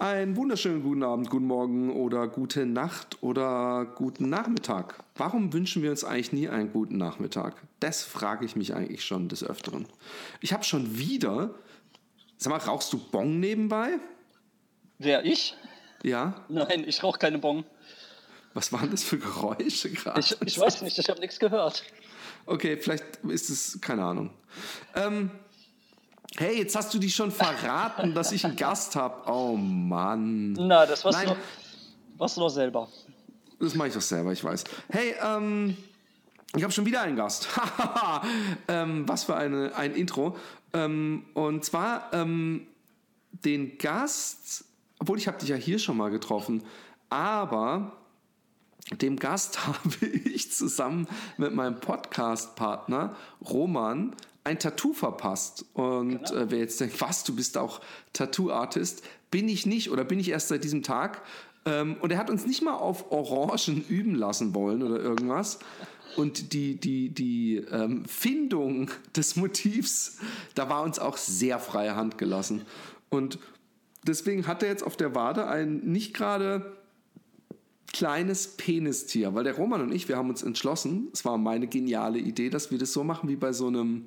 Einen wunderschönen guten Abend, guten Morgen oder gute Nacht oder guten Nachmittag. Warum wünschen wir uns eigentlich nie einen guten Nachmittag? Das frage ich mich eigentlich schon des Öfteren. Ich habe schon wieder. Sag mal, rauchst du Bong nebenbei? Wer, ich? Ja? Nein, ich rauche keine Bong. Was waren das für Geräusche gerade? Ich, ich weiß nicht, ich habe nichts gehört. Okay, vielleicht ist es, keine Ahnung. Ähm, hey, jetzt hast du dich schon verraten, dass ich einen Gast habe. Oh Mann. Na, das warst, Nein. du, doch- warst du doch selber. Das mache ich doch selber, ich weiß. Hey, ähm, ich habe schon wieder einen Gast. ähm, was für eine, ein Intro. Ähm, und zwar ähm, den Gast, obwohl ich habe dich ja hier schon mal getroffen, aber dem Gast habe ich zusammen mit meinem Podcast-Partner Roman ein Tattoo verpasst. Und Genau. äh, wer jetzt denkt, was, du bist auch Tattoo-Artist, bin ich nicht oder bin ich erst seit diesem Tag. Ähm, und er hat uns nicht mal auf Orangen üben lassen wollen oder irgendwas. Und die, die, die ähm, Findung des Motivs, da war uns auch sehr freie Hand gelassen. Und deswegen hat er jetzt auf der Wade ein nicht gerade kleines Penistier, weil der Roman und ich, wir haben uns entschlossen, es war meine geniale Idee, dass wir das so machen wie bei so einem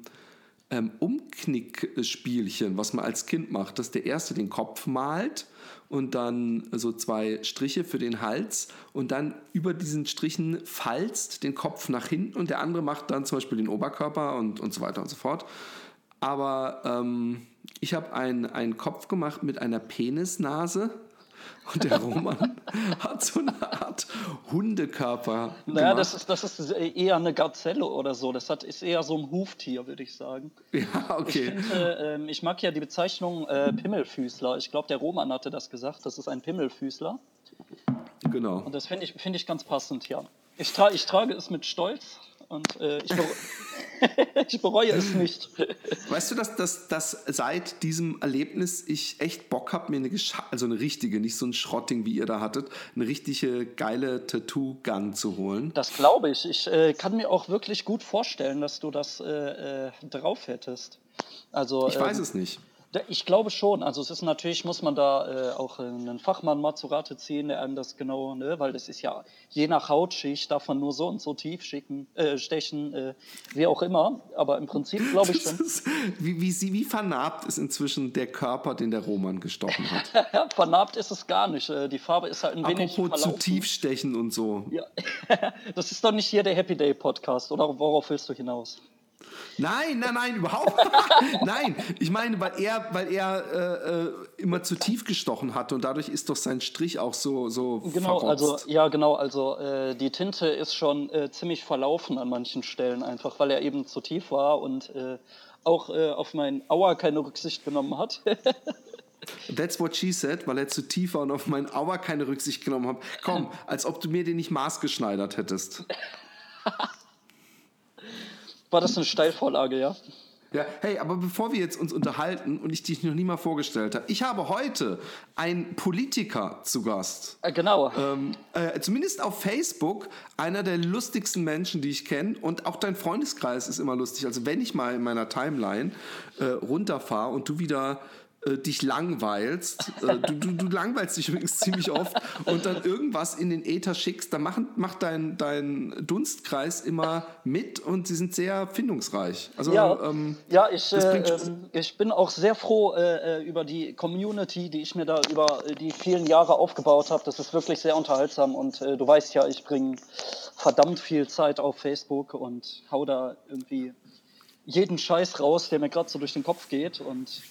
ähm, Umknickspielchen, was man als Kind macht, dass der erste den Kopf malt und dann so zwei Striche für den Hals und dann über diesen Strichen falzt den Kopf nach hinten und der andere macht dann zum Beispiel den Oberkörper und, und so weiter und so fort. Aber ähm, ich habe einen, einen Kopf gemacht mit einer Penisnase und der Roman hat so eine Art Hundekörper. Naja, gemacht. das ist, das ist eher eine Gazelle oder so. Das hat, ist eher so ein Huftier, würde ich sagen. Ja, Ich, okay. finde, ähm, ich mag ja die Bezeichnung äh, Pimmelfüßler. Ich glaube, der Roman hatte das gesagt. Das ist ein Pimmelfüßler. Genau. Und das finde ich, finde ich ganz passend, ja. Ich, tra ich trage es mit Stolz und äh, ich, ich bereue es nicht. Weißt du, dass, dass, dass seit diesem Erlebnis ich echt Bock habe, mir eine, also eine richtige, nicht so ein Schrotting, wie ihr da hattet, eine richtige geile Tattoo-Gun zu holen? Das glaube ich. Ich äh, kann mir auch wirklich gut vorstellen, dass du das äh, äh, drauf hättest. Also, Ich weiß ähm, es nicht. Ich glaube schon. Also es ist natürlich, muss man da äh, auch äh, einen Fachmann mal zu Rate ziehen, der einem das genau, ne, weil das ist ja je nach Hautschicht darf man nur so und so tief schicken, äh, stechen, äh, wie auch immer. Aber im Prinzip glaube ich schon. ist, wie, wie, wie vernarbt ist inzwischen der Körper, den der Roman gestochen hat? Vernarbt ist es gar nicht. Äh, Die Farbe ist halt ein wenig Apropos zu tief stechen und so. Ja. das ist doch nicht hier der Happy Day Podcast, oder worauf willst du hinaus? Nein, nein, nein, überhaupt. nein, ich meine, weil er, weil er äh, äh, immer zu tief gestochen hatte und dadurch ist doch sein Strich auch so so Genau, also verrotzt. ja, genau, also äh, die Tinte ist schon äh, ziemlich verlaufen an manchen Stellen, einfach weil er eben zu tief war und äh, auch äh, auf mein Aua keine Rücksicht genommen hat. That's what she said, weil er zu tief war und auf meinen Auer keine Rücksicht genommen hat. Komm, als ob du mir den nicht maßgeschneidert hättest. War das eine Steilvorlage, ja? Ja, hey, aber bevor wir jetzt uns unterhalten und ich dich noch nie mal vorgestellt habe, ich habe heute einen Politiker zu Gast. Äh, genau. Ähm, äh, zumindest auf Facebook einer der lustigsten Menschen, die ich kenne. Und auch dein Freundeskreis ist immer lustig. Also wenn ich mal in meiner Timeline äh, runterfahre und du wieder äh, dich langweilst, äh, du, du, du langweilst dich übrigens ziemlich oft und dann irgendwas in den Äther schickst, dann macht, macht dein, dein Dunstkreis immer mit und sie sind sehr findungsreich. Also ja, ähm, ja ich, äh, ähm, ich bin auch sehr froh äh, äh, über die Community, die ich mir da über äh, die vielen Jahre aufgebaut habe. Das ist wirklich sehr unterhaltsam und du weißt ja, ich bringe verdammt viel Zeit auf Facebook und hau da irgendwie jeden Scheiß raus, der mir gerade so durch den Kopf geht und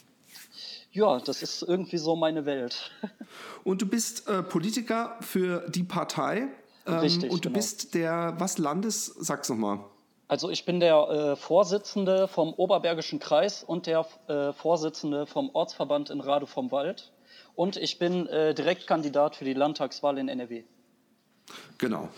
ja, das ist irgendwie so meine Welt. Und du bist äh, Politiker für die Partei. Ähm, Richtig, Und du genau. bist der, was Landes, sag's nochmal. Also ich bin der äh, Vorsitzende vom Oberbergischen Kreis und der äh, Vorsitzende vom Ortsverband in Rade vom Wald. Und ich bin äh, Direktkandidat für die Landtagswahl in NRW. Genau.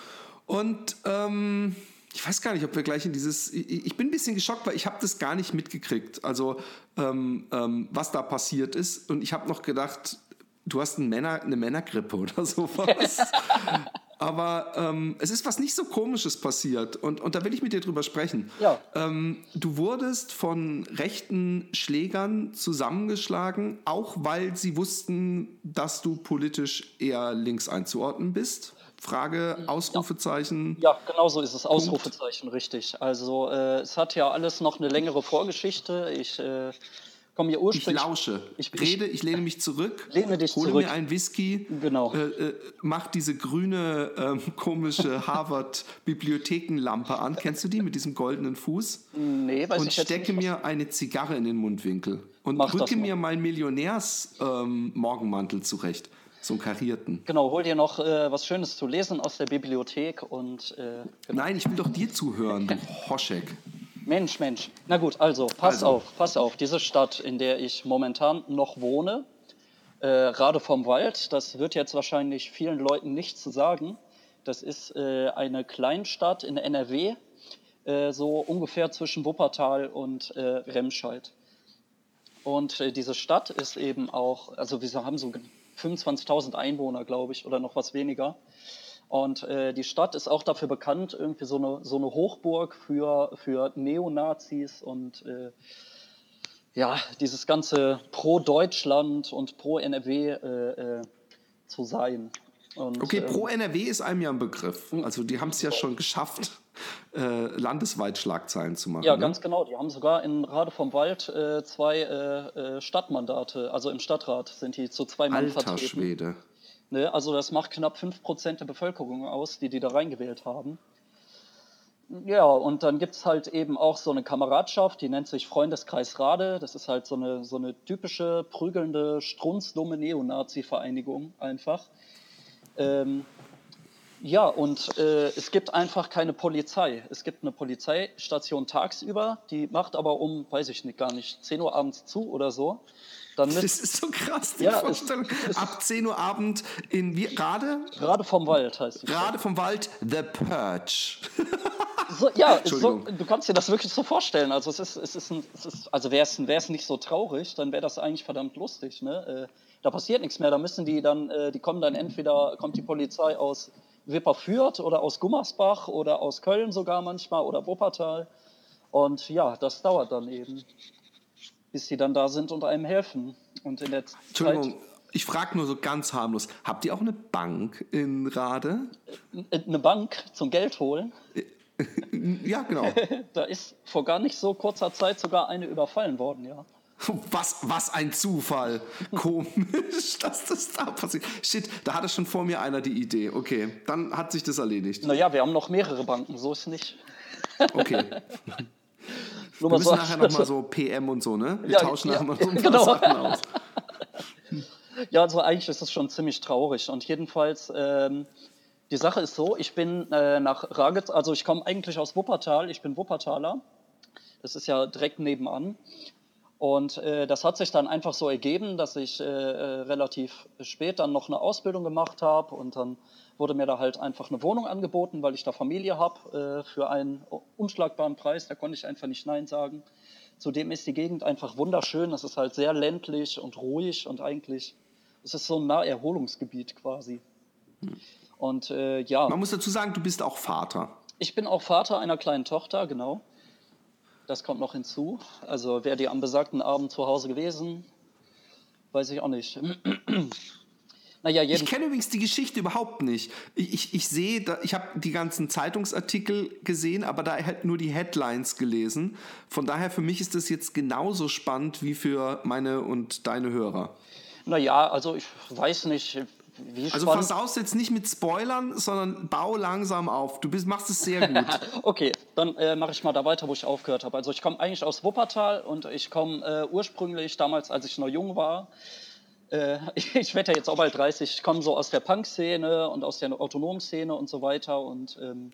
Und ähm, ich weiß gar nicht, ob wir gleich in dieses. Ich, bin ein bisschen geschockt, weil ich habe das gar nicht mitgekriegt. Also ähm, ähm, was da passiert ist. Und ich habe noch gedacht, du hast ein Männer, eine Männergrippe oder sowas. Aber ähm, es ist was nicht so Komisches passiert und, und da will ich mit dir drüber sprechen. Ja. Ähm, du wurdest von rechten Schlägern zusammengeschlagen, auch weil sie wussten, dass du politisch eher links einzuordnen bist. Frage, Ausrufezeichen. Ja, genau so ist es. Ausrufezeichen, richtig. Also äh, es hat ja alles noch eine längere Vorgeschichte. Ich äh, komme hier Ich ursprünglich. lausche. Ich- Ich rede, ich lehne mich zurück. Lehne dich hole zurück. mir einen Whisky. Genau. Äh, äh, mach diese grüne, ähm, komische Harvard-Bibliothekenlampe an. Kennst du die mit diesem goldenen Fuß? Nee, weiß und ich jetzt stecke nicht. mir eine Zigarre in den Mundwinkel und Mach das rücke mal. mir meinen Millionärs-Morgenmantel zurecht. So einen karierten. Genau, hol dir noch äh, was Schönes zu lesen aus der Bibliothek und äh, Nein, ich will doch dir zuhören, du Hoschek. Mensch, Mensch. Na gut, also pass Also. auf, pass auf. Diese Stadt, in der ich momentan noch wohne, äh, Rade vom Wald, das wird jetzt wahrscheinlich vielen Leuten nichts zu sagen. Das ist äh, eine Kleinstadt in NRW, äh, so ungefähr zwischen Wuppertal und äh, Remscheid. Und äh, diese Stadt ist eben auch, also wir haben so 25.000 Einwohner, glaube ich, oder noch was weniger. Und äh, die Stadt ist auch dafür bekannt, irgendwie so eine, so eine Hochburg für, für Neonazis und äh, ja, dieses ganze Pro-Deutschland und Pro-NRW äh, äh, zu sein. Und, Okay, ähm, pro NRW ist einem ja ein Begriff. Also die haben es ja schon geschafft, äh, landesweit Schlagzeilen zu machen. Ja, ne? ganz genau. Die haben sogar in Rade vom Wald äh, zwei äh, äh, Stadtmandate, also im Stadtrat sind die zu zwei Mann Alter vertreten. Schwede. Ne? Also das macht knapp 5% der Bevölkerung aus, die die da reingewählt haben. Ja, und dann gibt es halt eben auch so eine Kameradschaft, die nennt sich Freundeskreis Rade. Das ist halt so eine, so eine typische, prügelnde, strunzdumme Neonazi-Vereinigung einfach. Ähm, ja, und äh, es gibt einfach keine Polizei. Es gibt eine Polizeistation tagsüber, die macht aber um, weiß ich nicht, gar nicht, 10 Uhr abends zu oder so. Dann Das ist so krass, die Ja, es- Vorstellung. Ab 10 Uhr Abend in wie, Rade, gerade vom Wald heißt Stadt. Rade vom Wald, The Purge. So, ja, so, du kannst dir das wirklich so vorstellen. Also es ist, es ist, ein, es ist also wäre es nicht so traurig, dann wäre das eigentlich verdammt lustig. Ne? Äh, da passiert nichts mehr. Da müssen die dann, äh, die kommen dann entweder kommt die Polizei aus Wipperfürth oder aus Gummersbach oder aus Köln sogar manchmal oder Wuppertal. Und ja, das dauert dann eben, bis sie dann da sind und einem helfen. Und in der Zeit, Entschuldigung, ich frage nur so ganz harmlos. Habt ihr auch eine Bank in Rade? äh, eine Bank zum Geld holen. Ja, genau. Da ist vor gar nicht so kurzer Zeit sogar eine überfallen worden, ja. Was, was ein Zufall. Komisch, dass das da passiert. Shit, da hatte schon vor mir einer die Idee. Okay, dann hat sich das erledigt. Naja, wir haben noch mehrere Banken, so ist nicht. Okay. Wir müssen so- nachher nochmal so PM und so, ne? Wir Ja, tauschen ja, nachher mal so ein paar genau. Sachen aus. Ja, also eigentlich ist es schon ziemlich traurig. Und jedenfalls, ähm, die Sache ist so, ich bin äh, nach Ragez, also ich komme eigentlich aus Wuppertal, ich bin Wuppertaler. Das ist ja direkt nebenan. Und äh, das hat sich dann einfach so ergeben, dass ich äh, äh, relativ spät dann noch eine Ausbildung gemacht habe und dann wurde mir da halt einfach eine Wohnung angeboten, weil ich da Familie habe äh, für einen unschlagbaren Preis. Da konnte ich einfach nicht Nein sagen. Zudem ist die Gegend einfach wunderschön. Es ist halt sehr ländlich und ruhig und eigentlich es ist so ein Naherholungsgebiet quasi. Und äh, ja, Man muss dazu sagen, du bist auch Vater. ich bin auch Vater einer kleinen Tochter, genau. Das kommt noch hinzu. Also wäre die am besagten Abend zu Hause gewesen, weiß ich auch nicht. naja, Ich kenne übrigens die Geschichte überhaupt nicht. Ich, ich, ich sehe, da, ich habe die ganzen Zeitungsartikel gesehen, aber da halt nur die Headlines gelesen. Von daher für mich ist das jetzt genauso spannend wie für meine und deine Hörer. naja, also ich weiß nicht, wie Also spannend. pass aus jetzt nicht mit Spoilern, sondern bau langsam auf. Du bist, machst es sehr gut. Okay, dann äh, mache ich mal da weiter, wo ich aufgehört habe. Also ich komme eigentlich aus Wuppertal und ich komme äh, ursprünglich, damals als ich noch jung war, äh, ich werde ja jetzt auch bald 30, ich komme so aus der Punk-Szene und aus der Autonom-Szene und so weiter und ähm,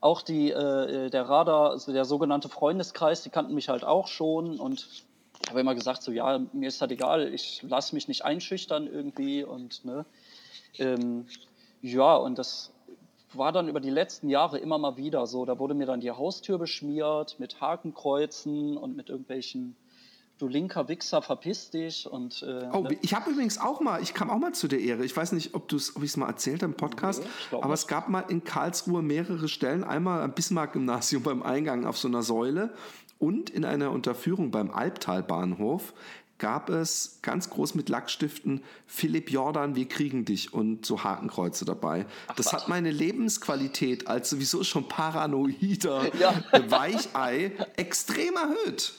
auch die, äh, der Radar, also der sogenannte Freundeskreis, die kannten mich halt auch schon und ich habe immer gesagt, so ja, mir ist das egal, ich lasse mich nicht einschüchtern irgendwie und ne, ähm, ja, und das war dann über die letzten Jahre immer mal wieder so. Da wurde mir dann die Haustür beschmiert mit Hakenkreuzen und mit irgendwelchen du linker Wichser, verpiss dich und. Äh, Oh, ne? ich habe übrigens auch mal, ich kam auch mal zu der Ehre. Ich weiß nicht, ob, ob ich es mal erzählt habe im Podcast, Nee, aber nicht. es gab mal in Karlsruhe mehrere Stellen. Einmal am Bismarck-Gymnasium beim Eingang auf so einer Säule und in einer Unterführung beim Albtalbahnhof gab es ganz groß mit Lackstiften Philipp Jordan, wir kriegen dich und so Hakenkreuze dabei. das was. hat meine Lebensqualität als sowieso schon paranoider Ja. Weichei extrem erhöht.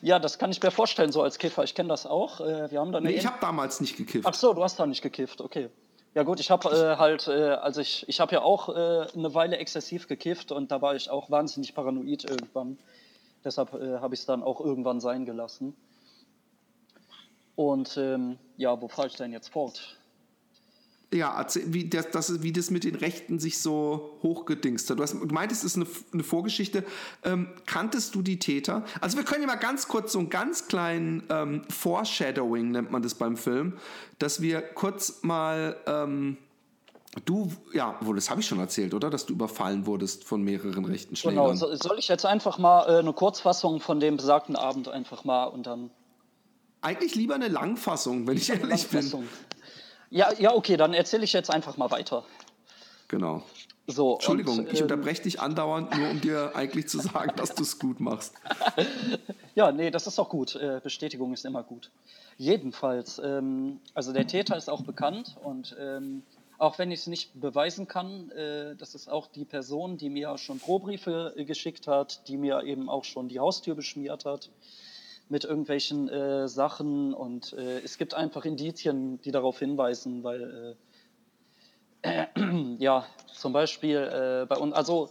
Ja, das kann ich mir vorstellen, so als Kiffer. Ich kenne das auch. Äh, wir haben da Nee, ich habe damals nicht gekifft. Ach so, du hast da nicht gekifft, okay. Ja gut, ich habe äh, halt, äh, also ich, ich habe ja auch äh, eine Weile exzessiv gekifft und da war ich auch wahnsinnig paranoid irgendwann. Deshalb äh, habe ich es dann auch irgendwann sein gelassen. Und ähm, ja, wo fahre ich denn jetzt fort? Ja, erzähl, wie das, das, wie das mit den Rechten sich so hochgedingst hat. Du, hast, du meintest, es ist eine, eine Vorgeschichte. Ähm, kanntest du die Täter? Also wir können ja mal ganz kurz so einen ganz kleinen ähm, Foreshadowing, nennt man das beim Film, dass wir kurz mal... Ähm, Du, ja, wohl, das habe ich schon erzählt, oder? Dass du überfallen wurdest von mehreren rechten Schlägern. Genau, so, soll ich jetzt einfach mal äh, eine Kurzfassung von dem besagten Abend einfach mal und dann Eigentlich lieber eine Langfassung, wenn ich ehrlich bin. Ja, ja, okay, dann erzähle ich jetzt einfach mal weiter. Genau. So, Entschuldigung, und, ich ähm, unterbreche dich andauernd, nur um dir eigentlich zu sagen, dass du es gut machst. Ja, nee, das ist auch gut. Äh, Bestätigung ist immer gut. Jedenfalls, ähm, also der Täter ist auch bekannt und ähm, auch wenn ich es nicht beweisen kann, äh, das ist auch die Person, die mir schon Drohbriefe äh, geschickt hat, die mir eben auch schon die Haustür beschmiert hat mit irgendwelchen äh, Sachen und äh, es gibt einfach Indizien, die darauf hinweisen, weil äh, ja, zum Beispiel äh, bei uns, also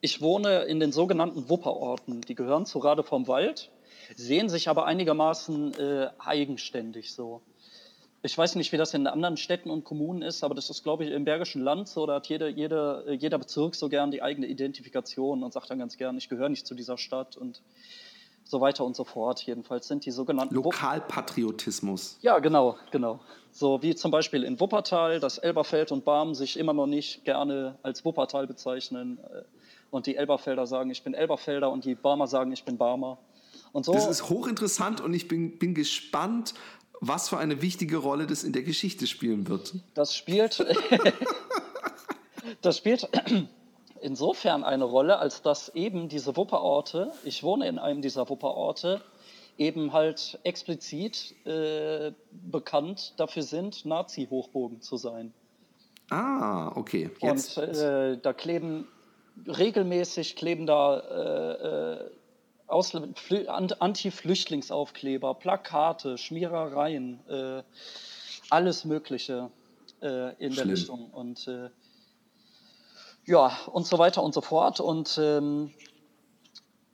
ich wohne in den sogenannten Wupperorten. Die gehören zu Rade vom Wald, sehen sich aber einigermaßen äh, eigenständig so. Ich weiß nicht, wie das in anderen Städten und Kommunen ist, aber das ist, glaube ich, im Bergischen Land so. Da hat jede, jede, jeder Bezirk so gern die eigene Identifikation und sagt dann ganz gern, ich gehöre nicht zu dieser Stadt und so weiter und so fort. Jedenfalls sind die sogenannten Lokalpatriotismus. ja, genau, genau. So wie zum Beispiel in Wuppertal, dass Elberfeld und Barm sich immer noch nicht gerne als Wuppertal bezeichnen. äh, Und die Elberfelder sagen, ich bin Elberfelder und die Barmer sagen, ich bin Barmer. Und so, Das ist hochinteressant und ich bin, bin gespannt, was für eine wichtige Rolle das in der Geschichte spielen wird. das spielt, das spielt insofern eine Rolle, als dass eben diese Wupperorte, ich wohne in einem dieser Wupperorte, eben halt explizit äh, bekannt dafür sind, Nazi-Hochbogen zu sein. Ah, okay. Jetzt. Und äh, da kleben regelmäßig kleben da äh, äh, Anti-Flüchtlingsaufkleber, Plakate, Schmierereien, äh, alles Mögliche äh, in der Schlimm. Richtung. Und äh, ja, und so weiter und so fort. Und ähm,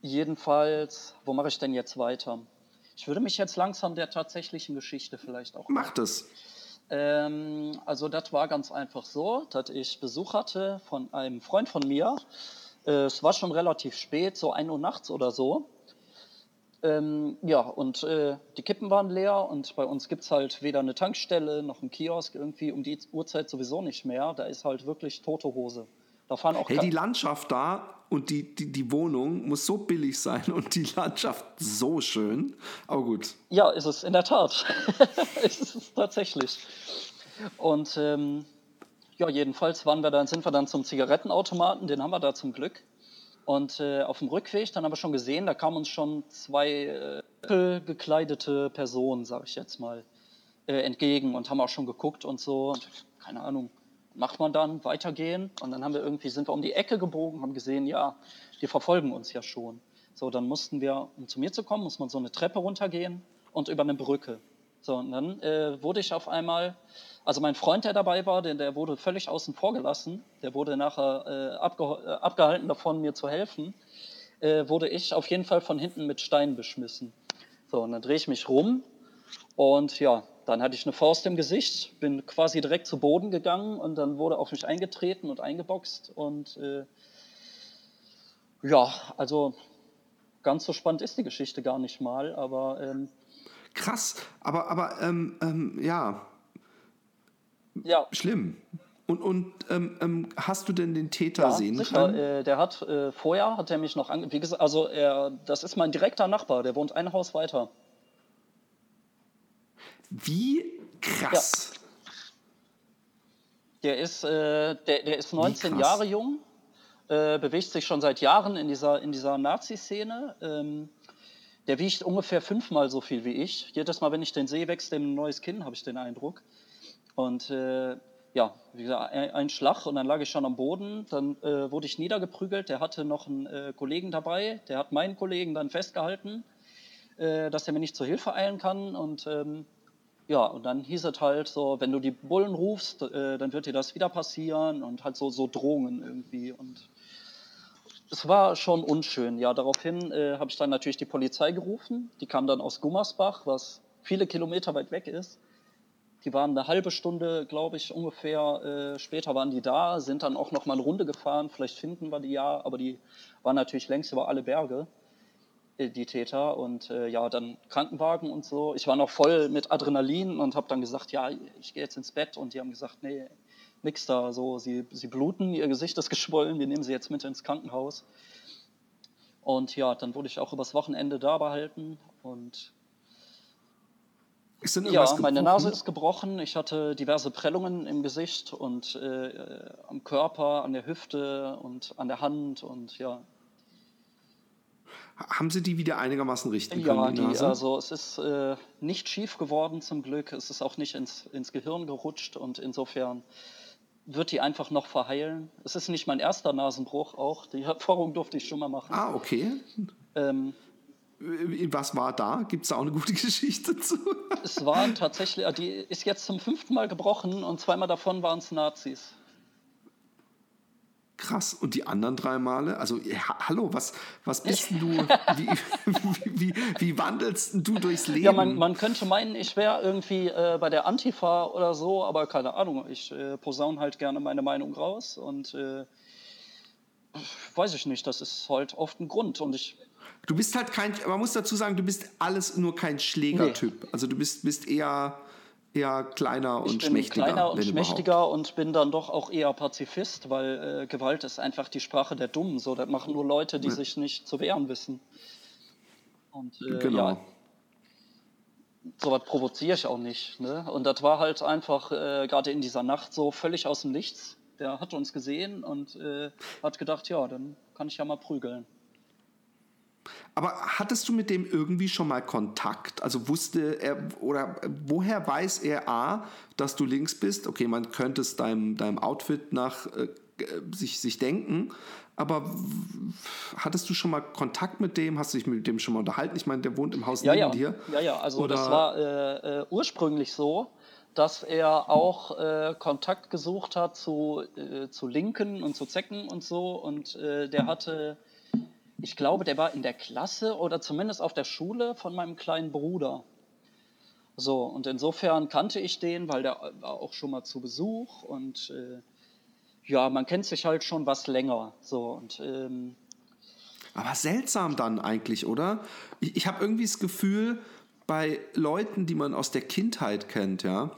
jedenfalls, wo mache ich denn jetzt weiter? Ich würde mich jetzt langsam der tatsächlichen Geschichte vielleicht auch Mach das. ähm, also das war ganz einfach so, dass ich Besuch hatte von einem Freund von mir. Äh, es war schon relativ spät, so 1 Uhr nachts oder so. Ähm, ja, und äh, die Kippen waren leer und bei uns gibt es halt weder eine Tankstelle noch einen Kiosk irgendwie um die Uhrzeit sowieso nicht mehr. Da ist halt wirklich tote Hose. Da fahren auch Hey, die Landschaft da und die, die, die Wohnung muss so billig sein und die Landschaft so schön. Aber gut. Ja, ist es in der Tat. ist es tatsächlich. Und ähm, ja, jedenfalls waren wir dann, sind wir dann zum Zigarettenautomaten, den haben wir da zum Glück. Und äh, auf dem Rückweg, dann haben wir schon gesehen, da kamen uns schon zwei äh, gekleidete Personen, sag ich jetzt mal, äh, entgegen und haben auch schon geguckt und so. Und keine Ahnung, macht man dann weitergehen? Und dann haben wir irgendwie, sind wir um die Ecke gebogen, haben gesehen, ja, die verfolgen uns ja schon. So, dann mussten wir, um zu mir zu kommen, muss man so eine Treppe runtergehen und über eine Brücke. So, und dann äh, wurde ich auf einmal, also mein Freund, der dabei war, der, der wurde völlig außen vor gelassen, der wurde nachher äh, abgeho- äh, abgehalten davon, mir zu helfen, äh, wurde ich auf jeden Fall von hinten mit Steinen beschmissen. So, und dann drehe ich mich rum und ja, dann hatte ich eine Faust im Gesicht, bin quasi direkt zu Boden gegangen und dann wurde auf mich eingetreten und eingeboxt und äh, ja, also ganz so spannend ist die Geschichte gar nicht mal, aber ähm, Krass. Aber, aber ähm, ähm, ja, ja, schlimm. Und, und ähm, ähm, hast du denn den Täter Ja, sehen sicher. können? Äh, der hat äh, vorher hat er mich noch ange wie gesagt, also er, das ist mein direkter Nachbar, der wohnt ein Haus weiter. Wie krass. Der ist, äh, der, der ist 19 krass. Jahre jung, äh, bewegt sich schon seit Jahren in dieser, in dieser Nazi-Szene. Ähm, der wiegt ungefähr fünfmal so viel wie ich. Jedes Mal, wenn ich den sehe, wächst dem ein neues Kinn, habe ich den Eindruck. Und äh, ja, wie gesagt, ein, ein Schlag und dann lag ich schon am Boden. Dann äh, wurde ich niedergeprügelt. Der hatte noch einen äh, Kollegen dabei. Der hat meinen Kollegen dann festgehalten, äh, dass er mir nicht zur Hilfe eilen kann. Und ähm, ja, und dann hieß es halt so, wenn du die Bullen rufst, äh, dann wird dir das wieder passieren und halt so, so Drohungen irgendwie. Und es war schon unschön. Ja, daraufhin äh, habe ich dann natürlich die Polizei gerufen. Die kam dann aus Gummersbach, was viele Kilometer weit weg ist. Die waren eine halbe Stunde, glaube ich, ungefähr äh, später waren die da, sind dann auch noch mal eine Runde gefahren. Vielleicht finden wir die ja, aber die waren natürlich längst über alle Berge die Täter und äh, ja, dann Krankenwagen und so. Ich war noch voll mit Adrenalin und habe dann gesagt, ja, ich gehe jetzt ins Bett und die haben gesagt, nee, nix da, so, sie, sie bluten, ihr Gesicht ist geschwollen, wir nehmen sie jetzt mit ins Krankenhaus. Und ja, dann wurde ich auch übers Wochenende da behalten und ja, meine? Nase ist gebrochen, ich hatte diverse Prellungen im Gesicht und äh, äh, am Körper, an der Hüfte und an der Hand und ja, Haben sie die wieder einigermaßen richten Ja, können, die die, Nase? also es ist äh, nicht schief geworden zum Glück. Es ist auch nicht ins, ins Gehirn gerutscht und insofern wird die einfach noch verheilen. Es ist nicht mein erster Nasenbruch auch. Die Erfahrung durfte ich schon mal machen. ah, okay. Ähm, Was war da? Gibt es da auch eine gute Geschichte zu? es waren tatsächlich, äh, die ist jetzt zum fünften Mal gebrochen und zweimal davon waren es Nazis. Krass. Und die anderen drei Male? Also, ja, hallo, was, was bist denn du? Wie, wie, wie, wie wandelst du durchs Leben? Ja, man, man könnte meinen, ich wäre irgendwie äh, bei der Antifa oder so, aber keine Ahnung. Ich äh, posaune halt gerne meine Meinung raus und äh, weiß ich nicht, das ist halt oft ein Grund. Und ich Du bist halt kein, man muss dazu sagen, du bist alles nur kein Schlägertyp. Also du bist, bist eher, eher kleiner Ich und bin schmächtiger. kleiner und schmächtiger und bin dann doch auch eher Pazifist, weil äh, Gewalt ist einfach die Sprache der Dummen. So, das machen nur Leute, die sich nicht zu wehren wissen. Und äh, überhaupt. Genau. ja, sowas provoziere ich auch nicht. Ne? Und das war halt einfach äh, gerade in dieser Nacht so völlig aus dem Nichts. Der hat uns gesehen und äh, hat gedacht, ja, dann kann ich ja mal prügeln. Aber hattest du mit dem irgendwie schon mal Kontakt? Also wusste er oder woher weiß er A, dass du links bist? Okay, man könnte es deinem, deinem Outfit nach äh, sich, sich denken, aber hattest du schon mal Kontakt mit dem? Hast du dich mit dem schon mal unterhalten? Ich meine, der wohnt im Haus Ja, neben ja. dir. Ja, ja, also Oder- das war äh, äh, ursprünglich so, dass er auch äh, Kontakt gesucht hat zu, äh, zu Linken und zu Zecken und so. Und äh, der hatte, ich glaube, der war in der Klasse oder zumindest auf der Schule von meinem kleinen Bruder. So, und insofern kannte ich den, weil der war auch schon mal zu Besuch und äh, ja, man kennt sich halt schon was länger. So, und ähm, Aber seltsam dann eigentlich, oder? Ich, ich habe irgendwie das Gefühl, bei Leuten, die man aus der Kindheit kennt, ja,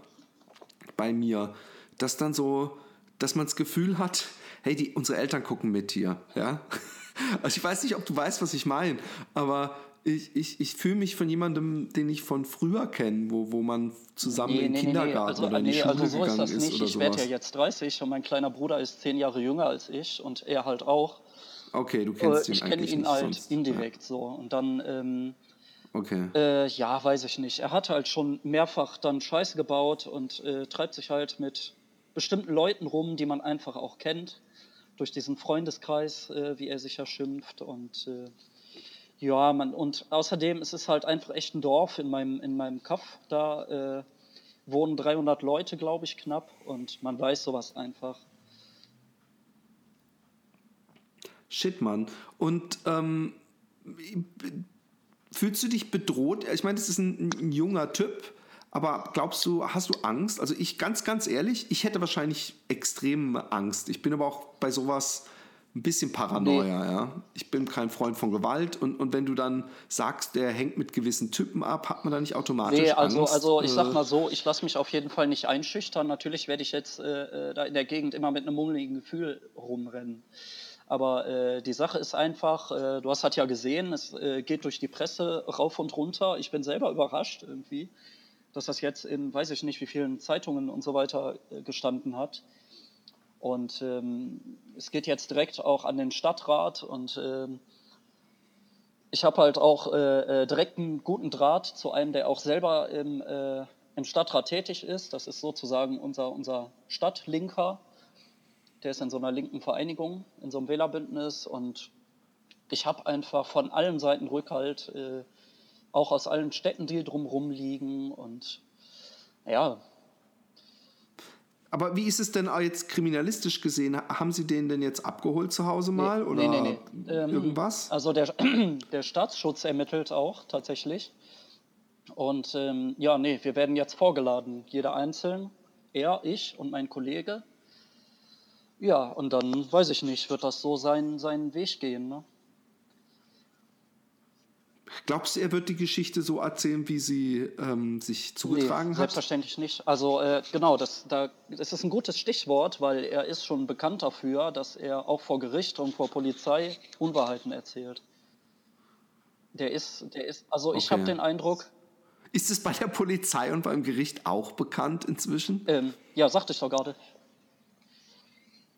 bei mir, dass dann so, dass man das Gefühl hat, hey, die, unsere Eltern gucken mit hier, ja. Also ich weiß nicht, ob du weißt, was ich meine, aber ich, ich, ich fühle mich von jemandem, den ich von früher kenne, wo, wo man zusammen im Kindergarten Also, oder in die nee, Schule also so ist gegangen das ist nicht. oder Ich werde ja jetzt 30 und mein kleiner Bruder ist zehn Jahre jünger als ich und er halt auch. Okay, du Äh, kennst ihn ich kenne ihn nicht halt sonst. indirekt so. Und dann, ähm, Ja. Okay. äh, ja, weiß ich nicht. Er hat halt schon mehrfach dann Scheiße gebaut und äh, treibt sich halt mit bestimmten Leuten rum, die man einfach auch kennt. Durch diesen Freundeskreis, äh, wie er sich ja schimpft. Und äh, ja, man, und außerdem ist es halt einfach echt ein Dorf in meinem, in meinem Kaff. Da äh, wohnen 300 Leute, glaube ich, knapp. Und man weiß sowas einfach. Shit, Mann. Und ähm, fühlst du dich bedroht? Ich meine, das ist ein, ein junger Typ, aber glaubst du, hast du Angst? Also ich ganz, ganz ehrlich, ich hätte wahrscheinlich extrem Angst. Ich bin aber auch bei sowas ein bisschen Paranoia, nee. ja. Ich bin kein Freund von Gewalt und, und wenn du dann sagst, der hängt mit gewissen Typen ab, hat man da nicht automatisch nee, also, Angst? Also ich sag äh, mal so, ich lasse mich auf jeden Fall nicht einschüchtern. Natürlich werde ich jetzt äh, äh, da in der Gegend immer mit einem mummeligen Gefühl rumrennen. Aber äh, die Sache ist einfach, äh, du hast halt ja gesehen, es äh, geht durch die Presse rauf und runter. Ich bin selber überrascht irgendwie, dass das jetzt in, weiß ich nicht, wie vielen Zeitungen und so weiter gestanden hat. Und ähm, es geht jetzt direkt auch an den Stadtrat und ähm, ich habe halt auch äh, äh, direkt einen guten Draht zu einem, der auch selber im, äh, im Stadtrat tätig ist. Das ist sozusagen unser, unser Stadtlinker. Der ist in so einer linken Vereinigung, in so einem Wählerbündnis und ich habe einfach von allen Seiten Rückhalt, äh, auch aus allen Städten, die drumherum liegen und ja, aber wie ist es denn jetzt kriminalistisch gesehen? Haben Sie den denn jetzt abgeholt zu Hause mal? Nee, oder nee, nee. Ähm, irgendwas? Also der, der Staatsschutz ermittelt auch tatsächlich. Und ähm, ja, nee, wir werden jetzt vorgeladen, jeder einzeln. Er, ich und mein Kollege. Ja, und dann weiß ich nicht, wird das so seinen, seinen Weg gehen. Ne? Glaubst du, er wird die Geschichte so erzählen, wie sie ähm, sich zugetragen nee, hat? Selbstverständlich nicht. Also äh, genau, das, da, das ist ein gutes Stichwort, weil er ist schon bekannt dafür, dass er auch vor Gericht und vor Polizei Unwahrheiten erzählt. Der ist, der ist, also ich habe den Eindruck. Ist es bei der Polizei und beim Gericht auch bekannt inzwischen? Ähm, ja, sagte ich doch gerade.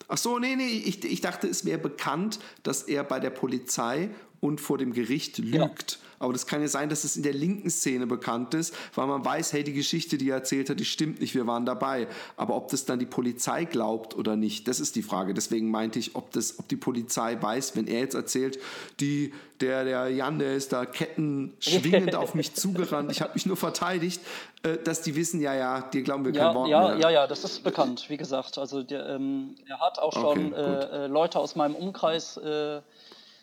Ach so, nee, nee, ich, ich dachte, es wäre bekannt, dass er bei der Polizei und vor dem Gericht lügt. Ja. Aber das kann ja sein, dass es in der linken Szene bekannt ist, weil man weiß, hey, die Geschichte, die er erzählt hat, die stimmt nicht, wir waren dabei. Aber ob das dann die Polizei glaubt oder nicht, das ist die Frage. Deswegen meinte ich, ob, das, ob die Polizei weiß, wenn er jetzt erzählt, die, der, der Jan, der ist da kettenschwingend auf mich zugerannt, ich habe mich nur verteidigt, äh, dass die wissen, ja, ja, dir glauben wir ja, kein Wort ja, mehr. Ja, ja, das ist bekannt, wie gesagt. Also der, ähm, er hat auch schon okay, äh, äh, Leute aus meinem Umkreis äh,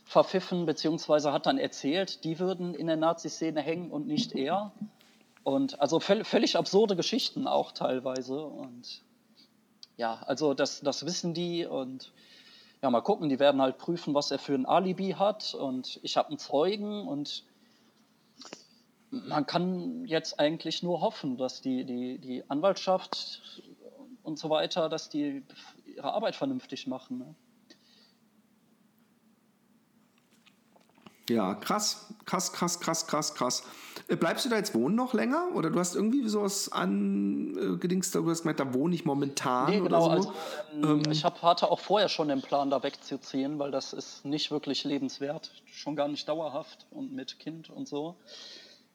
verpfiffen, beziehungsweise hat dann erzählt, die würden in der Nazi-Szene hängen und nicht er. Und also völlig absurde Geschichten auch teilweise. Und ja, also das, das wissen die und ja, mal gucken, die werden halt prüfen, was er für ein Alibi hat. Und ich habe einen Zeugen und man kann jetzt eigentlich nur hoffen, dass die, die, die Anwaltschaft und so weiter, dass die ihre Arbeit vernünftig machen. Ne? Ja, krass, krass, krass, krass, krass, krass. Äh, bleibst du da jetzt wohnen noch länger? Oder du hast irgendwie sowas angedingst, du hast gemeint, da wohne ich momentan nee, genau, oder so? Also, ähm, ähm, ich hab, hatte auch vorher schon den Plan, da wegzuziehen, weil das ist nicht wirklich lebenswert, schon gar nicht dauerhaft und mit Kind und so.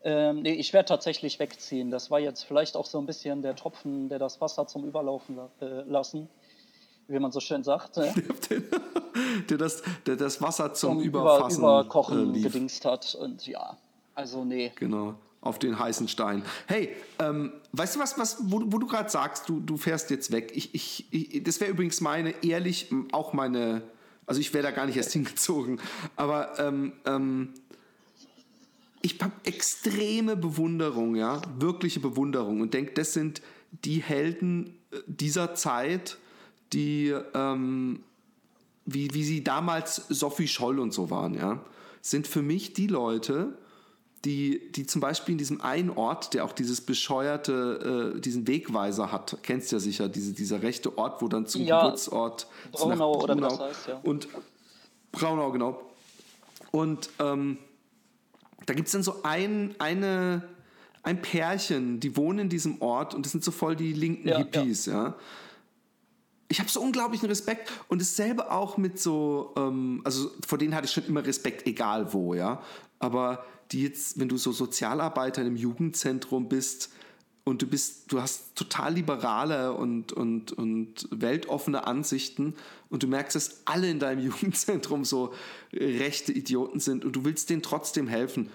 Ähm, nee, ich werde tatsächlich wegziehen. Das war jetzt vielleicht auch so ein bisschen der Tropfen, der das Wasser zum Überlaufen äh, lassen wie man so schön sagt. Ne? der, das, der das Wasser zum, zum Überfassen über, Überkochen äh, gedingst hat. Und ja, also nee. Genau, auf den heißen Stein. Hey, ähm, weißt du was, was wo, wo du gerade sagst, du, du fährst jetzt weg. Ich, ich, ich das wäre übrigens meine, ehrlich, auch meine, also ich wäre da gar nicht erst hingezogen, aber ähm, ähm, ich habe extreme Bewunderung, ja, wirkliche Bewunderung und denke, das sind die Helden äh, dieser Zeit, die, ähm, wie, wie sie damals Sophie Scholl und so waren, ja, sind für mich die Leute, die, die zum Beispiel in diesem einen Ort, der auch dieses bescheuerte, äh, diesen Wegweiser hat, kennst du ja sicher, diese, dieser rechte Ort, wo dann zum ja, Geburtsort Braunau, Braunau oder was heißt, ja. Und Braunau, genau. Und ähm, da gibt es dann so ein, eine, ein Pärchen, die wohnen in diesem Ort und das sind so voll die linken ja, Hippies, ja. ja ich habe so unglaublichen Respekt und dasselbe auch mit so, ähm, also vor denen hatte ich schon immer Respekt, egal wo, ja. Aber die jetzt, wenn du so Sozialarbeiter im Jugendzentrum bist und du bist, du hast total liberale und, und, und weltoffene Ansichten und du merkst, dass alle in deinem Jugendzentrum so rechte Idioten sind und du willst denen trotzdem helfen,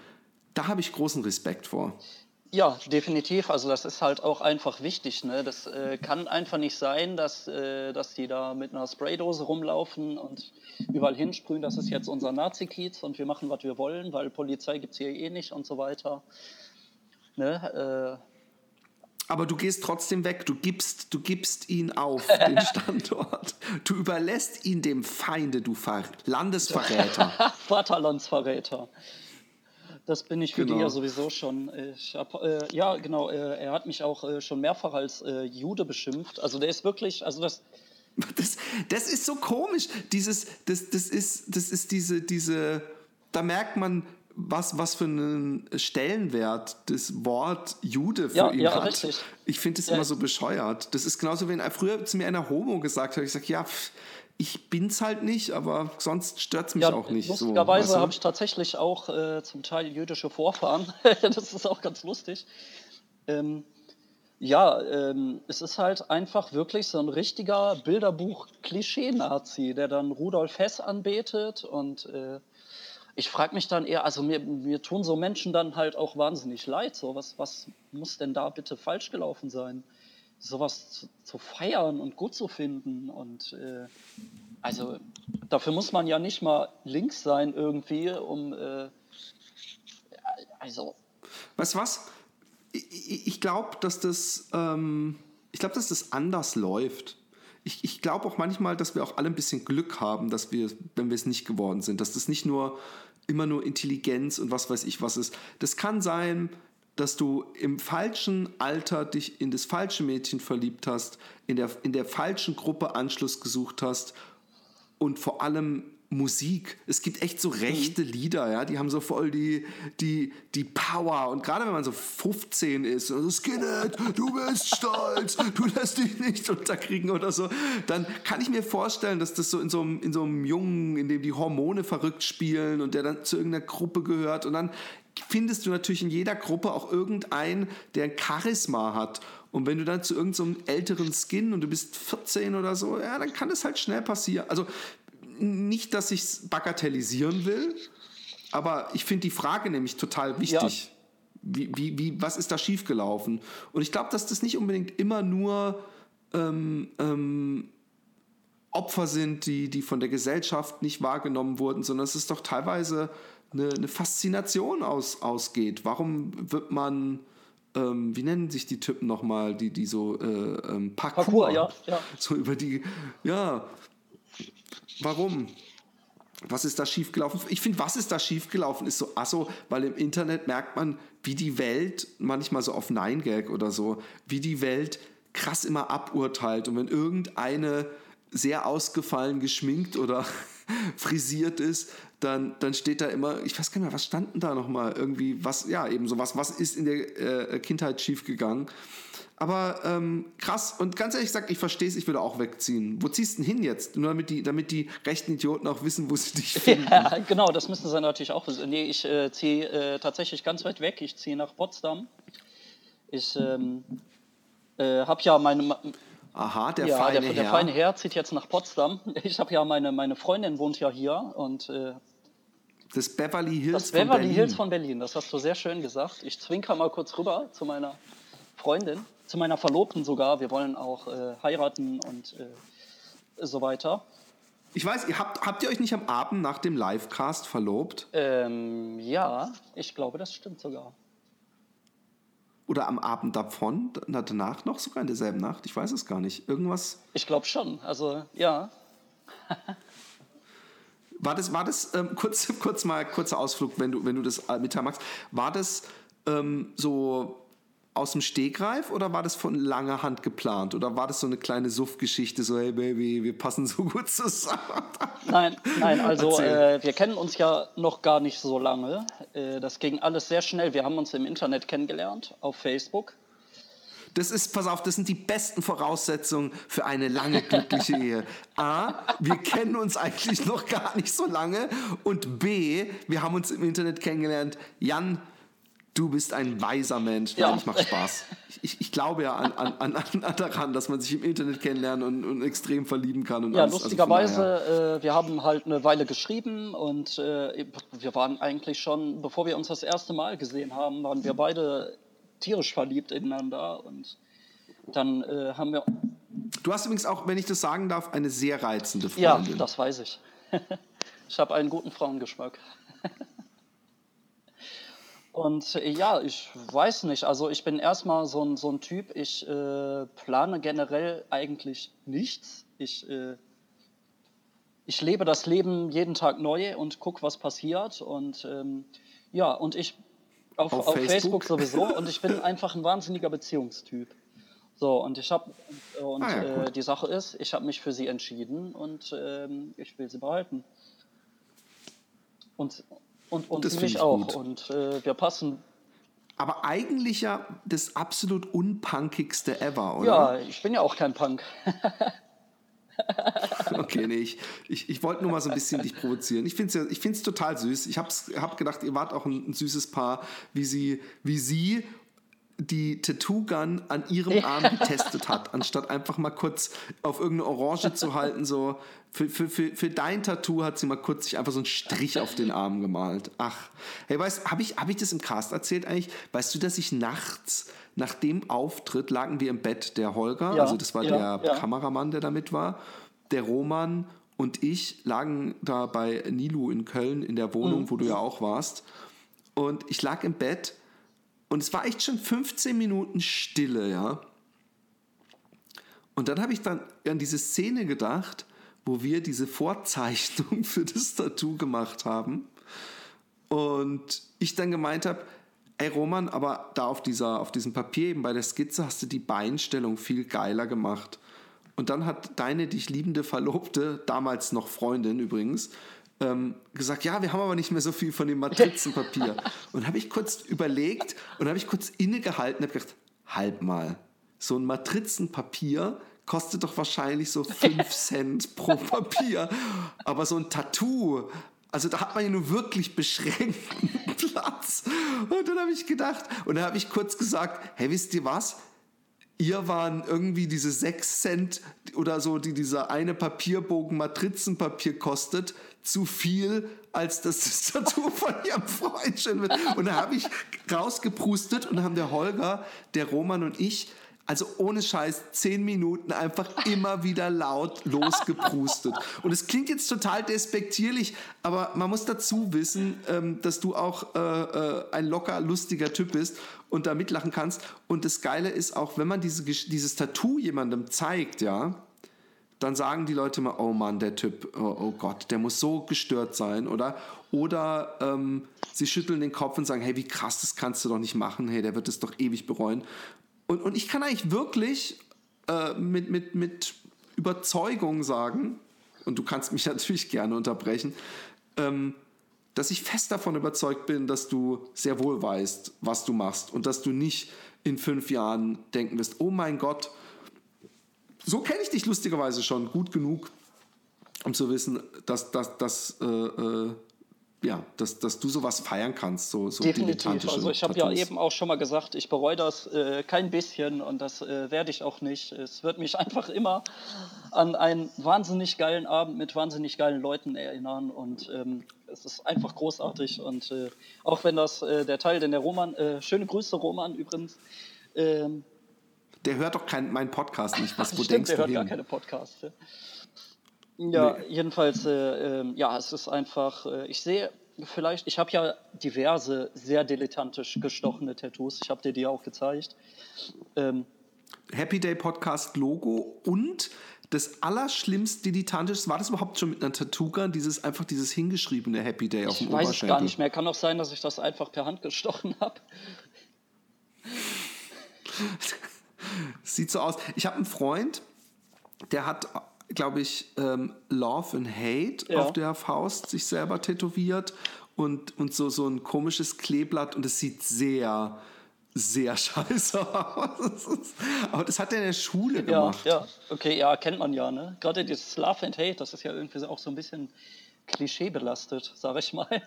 da habe ich großen Respekt vor. Ja, definitiv. Also das ist halt auch einfach wichtig. Ne? Das äh, kann einfach nicht sein, dass, äh, dass die da mit einer Spraydose rumlaufen und überall hinsprühen, das ist jetzt unser Nazi-Kiez und wir machen, was wir wollen, weil Polizei gibt es hier eh nicht und so weiter. Ne? Aber du gehst trotzdem weg, du gibst, du gibst ihn auf, den Standort. Du überlässt ihn dem Feinde, du Ver Landesverräter. Vaterlandsverräter. Das bin ich für Genau. die ja sowieso schon. Ich hab, äh, ja, genau, äh, er hat mich auch äh, schon mehrfach als äh, Jude beschimpft. Also der ist wirklich, also das, Das, das ist so komisch. Dieses, das, das ist, das ist diese, diese, da merkt man, was, was für einen Stellenwert das Wort Jude für Ja, ihn ja, hat. richtig. Ich finde es Ja. immer so bescheuert. Das ist genauso, wenn er früher zu mir einer Homo gesagt hat, ich sage, ja, pff, ich bin's halt nicht, aber sonst stört's mich ja, auch nicht. So, lustigerweise weißt du? habe ich tatsächlich auch äh, zum Teil jüdische Vorfahren. das ist auch ganz lustig. Ähm, ja, ähm, es ist halt einfach wirklich so ein richtiger Bilderbuch-Klischee-Nazi, der dann Rudolf Hess anbetet und äh, ich frage mich dann eher, also mir, mir tun so Menschen dann halt auch wahnsinnig leid. So, was, was muss denn da bitte falsch gelaufen sein? Sowas zu, zu feiern und gut zu finden. Und äh, also dafür muss man ja nicht mal links sein irgendwie, um äh, also Weißt du was? Ich, ich, glaube, dass das, ähm, ich glaube, dass das anders läuft. Ich, ich glaube auch manchmal, dass wir auch alle ein bisschen Glück haben, dass wir, wenn wir es nicht geworden sind, dass das nicht nur immer nur Intelligenz und was weiß ich was ist. Das kann sein, dass du im falschen Alter dich in das falsche Mädchen verliebt hast, in der, in der falschen Gruppe Anschluss gesucht hast und vor allem Musik. Es gibt echt so rechte Lieder, ja, die haben so voll die, die, die Power. Und gerade wenn man so 15 ist, und so Skinhead, du bist stolz, du lässt dich nicht unterkriegen oder so, dann kann ich mir vorstellen, dass das so in so einem, in so einem Jungen, in dem die Hormone verrückt spielen und der dann zu irgendeiner Gruppe gehört und dann findest du natürlich in jeder Gruppe auch irgendeinen, der ein Charisma hat. Und wenn du dann zu irgendeinem älteren Skin und du bist 14 oder so, ja, dann kann das halt schnell passieren. Also nicht, dass ich es bagatellisieren will, aber ich finde die Frage nämlich total wichtig. Wie, wie, wie, was ist da schiefgelaufen? Und ich glaube, dass das nicht unbedingt immer nur ähm, ähm, Opfer sind, die, die von der Gesellschaft nicht wahrgenommen wurden, sondern dass es doch teilweise eine, eine Faszination aus, ausgeht. Warum wird man, ähm, wie nennen sich die Typen nochmal, die, die so äh, ähm, Parkour, Parkour, ja, ja. so über die, ja, warum? Was ist da schiefgelaufen? Ich finde, was ist da schiefgelaufen, ist so asso, weil im Internet merkt man, wie die Welt, manchmal so auf 9gag oder so, wie die Welt krass immer aburteilt. Und wenn irgendeine sehr ausgefallen geschminkt oder frisiert ist, dann, dann steht da immer, ich weiß gar nicht mehr, was stand denn da nochmal? Irgendwie, was, ja, eben so was, ist in der äh, Kindheit schiefgegangen? Aber ähm, krass, und ganz ehrlich gesagt, ich verstehe es, ich würde auch wegziehen. Wo ziehst du denn hin jetzt? Nur damit die, damit die rechten Idioten auch wissen, wo sie dich finden. Ja, genau, das müssen sie natürlich auch wissen. Nee, ich äh, ziehe äh, tatsächlich ganz weit weg. Ich ziehe nach Potsdam. Ich ähm, äh, habe ja meine. Aha, der ja, feine der, der Herr. feine Herr zieht jetzt nach Potsdam. Ich habe ja meine, meine Freundin wohnt ja hier und äh, Das Beverly Hills das von Beverly Berlin. Hills von Berlin. Das hast du sehr schön gesagt. Ich zwinker mal kurz rüber zu meiner Freundin, zu meiner Verlobten sogar. Wir wollen auch äh, heiraten und äh, so weiter. Ich weiß, ihr habt, habt ihr euch nicht am Abend nach dem Livecast verlobt? Ähm, ja, ich glaube, das stimmt sogar. Oder am Abend davon? Na, danach noch sogar in derselben Nacht? Ich weiß es gar nicht. Irgendwas. Ich glaube schon. Also ja. War das, war das ähm, kurz, kurz mal kurzer Ausflug, wenn du, wenn du das äh, mitteilen magst. War das ähm, so aus dem Stegreif oder war das von langer Hand geplant? Oder war das so eine kleine Suff-Geschichte, so, hey Baby, wir passen so gut zusammen? Nein, nein, also äh, wir kennen uns ja noch gar nicht so lange. Äh, das ging alles sehr schnell. Wir haben uns im Internet kennengelernt, auf Facebook. Das ist, pass auf, das sind die besten Voraussetzungen für eine lange glückliche Ehe. A, wir kennen uns eigentlich noch gar nicht so lange. Und B, wir haben uns im Internet kennengelernt. Jan, du bist ein weiser Mensch. Nein, Ja. ich mache Spaß. Ich, ich glaube ja an, an, an, an daran, dass man sich im Internet kennenlernen und, und extrem verlieben kann. Und Ja, alles. Also lustigerweise, äh, wir haben halt eine Weile geschrieben und äh, wir waren eigentlich schon, bevor wir uns das erste Mal gesehen haben, waren wir beide tierisch verliebt ineinander und dann äh, haben wir, Du hast übrigens auch, wenn ich das sagen darf, eine sehr reizende ja, Freundin. das weiß ich. ich habe einen guten Frauengeschmack. Und äh, ja, ich weiß nicht. Also ich bin erstmal so ein, so ein Typ, ich äh, plane generell eigentlich nichts. Ich, äh, ich lebe das Leben jeden Tag neu und gucke, was passiert. Und ähm, ja, und ich auf, auf, auf Facebook? Facebook? sowieso. Und ich bin einfach ein wahnsinniger Beziehungstyp. So, und ich habe, und ah ja, äh, die Sache ist, ich habe mich für sie entschieden und ähm, ich will sie behalten. Und, und, und sie mich auch. Gut. Und äh, wir passen. Aber eigentlich ja das absolut unpunkigste ever, oder? Ja, ich bin ja auch kein Punk. okay, nee, ich, ich, ich wollte nur mal so ein bisschen dich provozieren. Ich finde es ja, total süß. Ich habe hab gedacht, ihr wart auch ein, ein süßes Paar, wie sie, wie sie die Tattoo-Gun an ihrem ja. Arm getestet hat, anstatt einfach mal kurz auf irgendeine Orange zu halten, so für, für, für, für dein Tattoo hat sie mal kurz sich einfach so einen Strich auf den Arm gemalt. Ach, hey, weißt, habe ich, hab ich das im Cast erzählt eigentlich? Weißt du, dass ich nachts nach dem Auftritt lagen wir im Bett, der Holger, ja, also das war ja, der. Kameramann, der da mit war, der Roman und ich lagen da bei Nilu in Köln in der Wohnung, mhm. wo du ja auch warst. Und ich lag im Bett und es war echt schon 15 Minuten Stille, ja. Und dann habe ich dann an diese Szene gedacht, wo wir diese Vorzeichnung für das Tattoo gemacht haben. Und ich dann gemeint habe, ey Roman, aber da auf, dieser, auf diesem Papier eben bei der Skizze hast du die Beinstellung viel geiler gemacht. Und dann hat deine dich liebende Verlobte, damals noch Freundin übrigens, ähm, gesagt, ja, wir haben aber nicht mehr so viel von dem Matrizenpapier. und habe ich kurz überlegt und habe ich kurz innegehalten und habe gedacht, halt mal, so ein Matrizenpapier kostet doch wahrscheinlich so 5 Cent pro Papier. Aber so ein Tattoo, also da hat man ja nur wirklich beschränkten Platz. Und dann habe ich gedacht, und dann habe ich kurz gesagt, hey, wisst ihr was? Ihr waren irgendwie diese 6 Cent oder so, die dieser eine Papierbogen Matrizenpapier kostet, zu viel, als das Tattoo von ihrem Freund schon wird. Und da habe ich rausgeprustet und haben der Holger, der Roman und ich also ohne Scheiß, zehn Minuten einfach immer wieder laut losgeprustet. Und es klingt jetzt total despektierlich, aber man muss dazu wissen, ähm, dass du auch äh, äh, ein locker, lustiger Typ bist und da mitlachen kannst. Und das Geile ist auch, wenn man diese, dieses Tattoo jemandem zeigt, ja, dann sagen die Leute immer, oh Mann, der Typ, oh, oh Gott, der muss so gestört sein, oder? Oder ähm, sie schütteln den Kopf und sagen, hey, wie krass, das kannst du doch nicht machen, hey, der wird es doch ewig bereuen. Und, und ich kann eigentlich wirklich äh, mit, mit, mit Überzeugung sagen, und du kannst mich natürlich gerne unterbrechen, ähm, dass ich fest davon überzeugt bin, dass du sehr wohl weißt, was du machst und dass du nicht in fünf Jahren denken wirst, oh mein Gott, so kenne ich dich lustigerweise schon gut genug, um zu wissen, dass, dass, dass äh, äh, ja, dass, dass du sowas feiern kannst, so, so Definitiv. Also ich habe ja eben auch schon mal gesagt, ich bereue das äh, kein bisschen und das äh, werde ich auch nicht. Es wird mich einfach immer an einen wahnsinnig geilen Abend mit wahnsinnig geilen Leuten erinnern und ähm, es ist einfach großartig und äh, auch wenn das äh, der Teil, den der Roman, äh, schöne Grüße Roman übrigens. Ähm, der hört doch kein, meinen Podcast nicht. Was, wo Stimmt, denkst der du hört hin? gar keine Podcasts. Ja, nee. jedenfalls, äh, äh, ja, es ist einfach, äh, ich sehe vielleicht, ich habe ja diverse sehr dilettantisch gestochene Tattoos. Ich habe dir die auch gezeigt. Ähm, Happy Day Podcast Logo und das allerschlimmste dilettantisch, war das überhaupt schon mit einer Tattoo-Gun, dieses einfach dieses hingeschriebene Happy Day auf dem ich weiß es gar nicht mehr. Kann auch sein, dass ich das einfach per Hand gestochen habe. Sieht so aus. Ich habe einen Freund, der hat glaube ich, ähm, Love and Hate ja. auf der Faust sich selber tätowiert und, und so, so ein komisches Kleeblatt und es sieht sehr, sehr scheiße aus. Aber das hat er in der Schule gemacht. Ja, ja, okay, ja, kennt man ja, ne? Gerade dieses Love and Hate, das ist ja irgendwie auch so ein bisschen klischeebelastet, sag ich mal.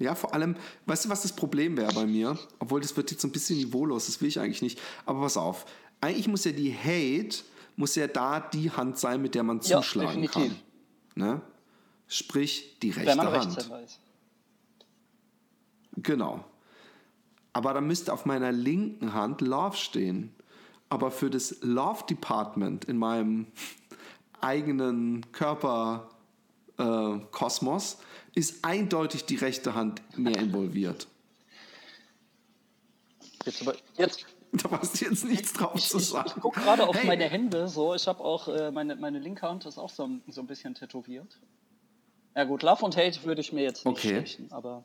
Ja, vor allem, weißt du, was das Problem wäre bei mir? Obwohl, das wird jetzt so ein bisschen niveaulos, das will ich eigentlich nicht. Aber pass auf, eigentlich muss ja die Hate muss ja da die Hand sein, mit der man ja, zuschlagen definitiv. kann. Ne? Sprich, die rechte Wenn man Hand. Ist. Genau. Aber da müsste auf meiner linken Hand Love stehen. Aber für das Love Department in meinem eigenen Körper äh, ist eindeutig die rechte Hand mehr involviert. Jetzt, aber, jetzt, da passt jetzt nichts drauf ich, zu ich, sagen. ich gucke gerade auf Hey. meine Hände, so, ich habe auch, äh, meine, meine linke Hand ist auch so, ein- so ein bisschen tätowiert. Ja gut, Love und Hate würde ich mir jetzt nicht Okay. stechen, aber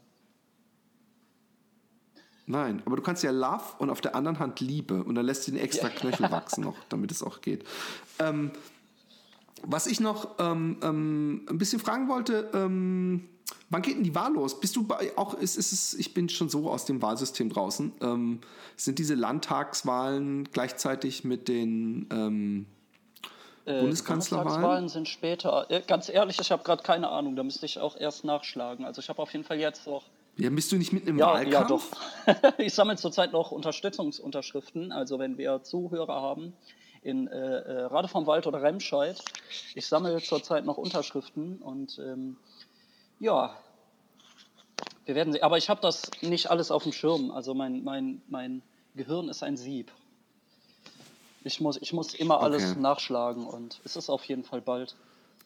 Nein, aber du kannst ja Love und auf der anderen Hand Liebe und dann lässt du den extra Knöchel wachsen noch, damit es auch geht. Ähm, was ich noch ähm, ähm, ein bisschen fragen wollte, ähm, wann geht denn die Wahl los? Bist du bei, auch, ist, ist es, ich bin schon so aus dem Wahlsystem draußen. Ähm, sind diese Landtagswahlen gleichzeitig mit den ähm, äh, Bundeskanzlerwahlen? Bundestagswahlen sind später. Äh, ganz ehrlich, ich habe gerade keine Ahnung, da müsste ich auch erst nachschlagen. Also ich habe auf jeden Fall jetzt noch Ja, bist du nicht mit einem Ja, Wahlkampf? ja, doch. ich sammle zurzeit noch Unterstützungsunterschriften. Also wenn wir Zuhörer haben in äh, äh, Rade vom Wald oder Remscheid, ich sammle zurzeit noch Unterschriften und ähm, ja, wir werden sehen. Aber ich habe das nicht alles auf dem Schirm. Also mein, mein, mein Gehirn ist ein Sieb. Ich muss, ich muss immer alles Okay. nachschlagen und es ist auf jeden Fall bald.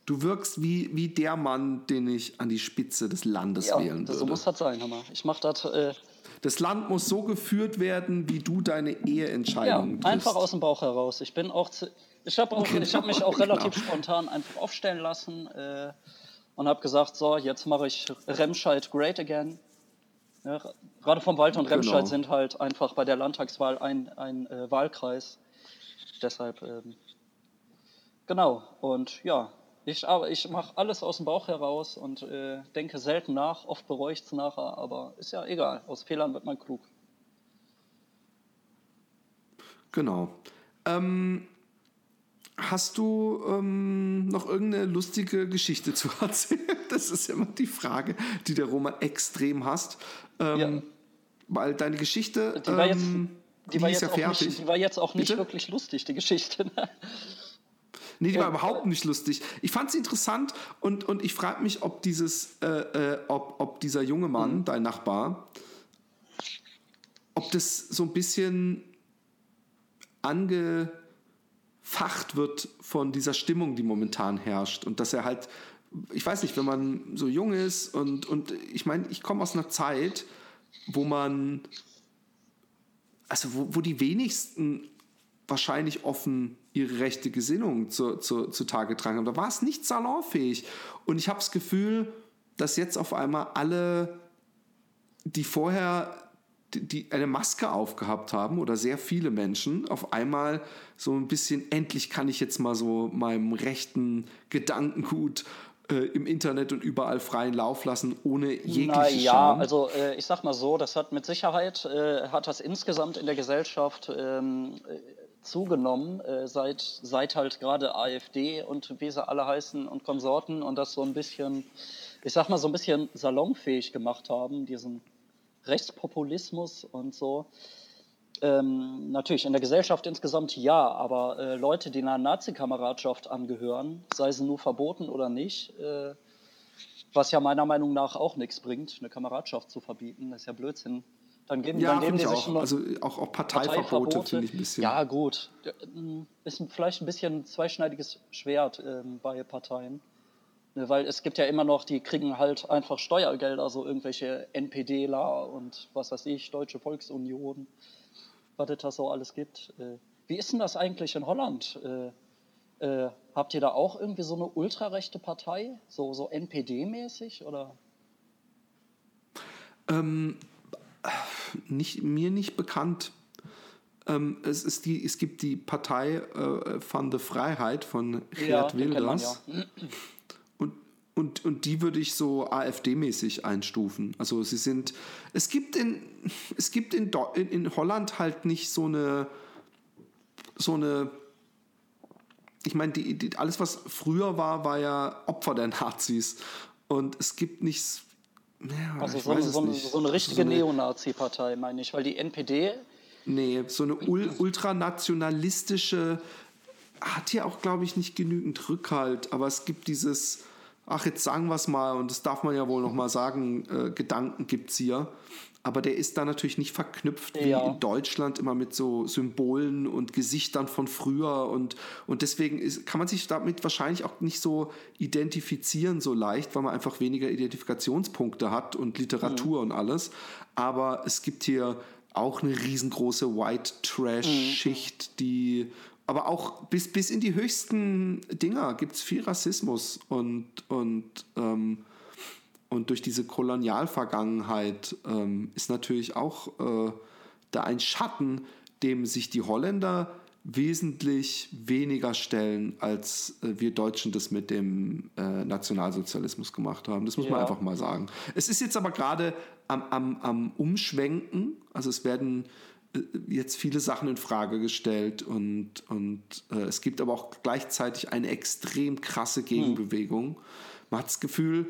Du wirkst wie, wie der Mann, den ich an die Spitze des Landes Ja, wählen würde. so muss das sein, Hammer. Ich mache das äh, Das Land muss so geführt werden, wie du deine Ja, Eheentscheidungen triffst. einfach aus dem Bauch heraus. Ich bin auch, zu, ich habe ich habe mich auch Genau, relativ spontan einfach aufstellen lassen äh, und habe gesagt, so jetzt mache ich Remscheid great again. Ja, gerade vom Wald und Remscheid Genau. sind halt einfach bei der Landtagswahl ein, ein äh, Wahlkreis. Deshalb ähm, genau und ja, ich aber ich mache alles aus dem Bauch heraus und äh, denke selten nach. Oft bereue ich es nachher, aber ist ja egal. Aus Fehlern wird man klug. Genau. Ähm, hast du ähm, noch irgendeine lustige Geschichte zu erzählen? Das ist immer die Frage, die der Roman extrem hasst. Ähm, Ja. Weil deine Geschichte, Die war jetzt, ähm, die war ist jetzt, ja auch fertig. nicht, die war jetzt auch nicht Bitte? wirklich lustig, die Geschichte. ne? Nee, die war überhaupt nicht lustig. Ich fand sie interessant und, und ich frage mich, ob dieses, äh, äh, ob, ob dieser junge Mann, Mhm. dein Nachbar, ob das so ein bisschen angefacht wird von dieser Stimmung, die momentan herrscht. Und dass er halt, ich weiß nicht, wenn man so jung ist und, und ich meine, ich komme aus einer Zeit, wo man, also wo, wo die wenigsten wahrscheinlich offen ihre rechte Gesinnung zu, zu, zutage tragen haben. Da war es nicht salonfähig. Und ich habe das Gefühl, dass jetzt auf einmal alle, die vorher die, eine Maske aufgehabt haben oder sehr viele Menschen auf einmal so ein bisschen endlich kann ich jetzt mal so meinem rechten Gedankengut äh, im Internet und überall freien Lauf lassen ohne jegliche Naja, Scham. also äh, ich sag mal so, das hat mit Sicherheit, äh, hat das insgesamt in der Gesellschaft ähm, äh, zugenommen, äh, seit, seit halt gerade AfD und wie sie alle heißen und Konsorten und das so ein bisschen, ich sag mal so ein bisschen salonfähig gemacht haben, diesen Rechtspopulismus und so. Ähm, natürlich in der Gesellschaft insgesamt ja, aber äh, Leute, die einer Nazi-Kameradschaft angehören, sei sie nur verboten oder nicht, äh, was ja meiner Meinung nach auch nichts bringt, eine Kameradschaft zu verbieten, das ist ja Blödsinn. Dann geben, ja, dann geben die ich sich auch. Also auch, auch Parteiverbote finde ich ein bisschen. Ja, gut. Ist vielleicht ein bisschen ein zweischneidiges Schwert ähm, bei Parteien. Ne, weil es gibt ja immer noch, die kriegen halt einfach Steuergelder, so irgendwelche NPDler und was weiß ich, Deutsche Volksunion, was es da so alles gibt. Äh, wie ist denn das eigentlich in Holland? Äh, äh, habt ihr da auch irgendwie so eine ultrarechte Partei? So, so NPD-mäßig? Oder? Ähm, nicht, mir nicht bekannt. Ähm, es, ist die, es gibt die Partei äh, von der Freiheit von Geert kennt man Wilders. Und, und, und die würde ich so AfD-mäßig einstufen. Also sie sind. Es gibt in, es gibt in, in, in Holland halt nicht so eine so eine. Ich meine, die, die, alles, was früher war, war ja Opfer der Nazis. Und es gibt nichts. Ja, Also ich so, so, nicht. so eine richtige So eine- Neonazi-Partei, meine ich. Weil die NPD, Nee, so eine ul ultranationalistische hat hier auch, glaube ich, nicht genügend Rückhalt. Aber es gibt dieses, ach, jetzt sagen wir es mal, und das darf man ja wohl noch mal sagen, äh, Gedanken gibt es hier. aber der ist da natürlich nicht verknüpft wie Ja. in Deutschland immer mit so Symbolen und Gesichtern von früher und, und deswegen ist, kann man sich damit wahrscheinlich auch nicht so identifizieren so leicht, weil man einfach weniger Identifikationspunkte hat und Literatur und alles. Aber es gibt hier auch eine riesengroße White Trash-Schicht, die aber auch bis, bis in die höchsten Dinger gibt es viel Rassismus und, und ähm, und durch diese Kolonialvergangenheit ähm, ist natürlich auch äh, da ein Schatten, dem sich die Holländer wesentlich weniger stellen, als äh, wir Deutschen das mit dem äh, Nationalsozialismus gemacht haben. Das muss man Ja. einfach mal sagen. Es ist jetzt aber gerade am, am, am Umschwenken. Also es werden jetzt viele Sachen in Frage gestellt und, und äh, es gibt aber auch gleichzeitig eine extrem krasse Gegenbewegung. Man hat das Gefühl,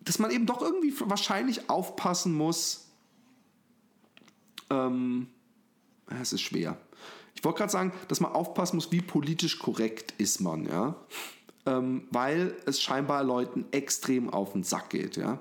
dass man eben doch irgendwie wahrscheinlich aufpassen muss. Ähm, ja, es ist schwer. Ich wollte gerade sagen, dass man aufpassen muss, wie politisch korrekt ist man, ja. Ähm, weil es scheinbar Leuten extrem auf den Sack geht, ja.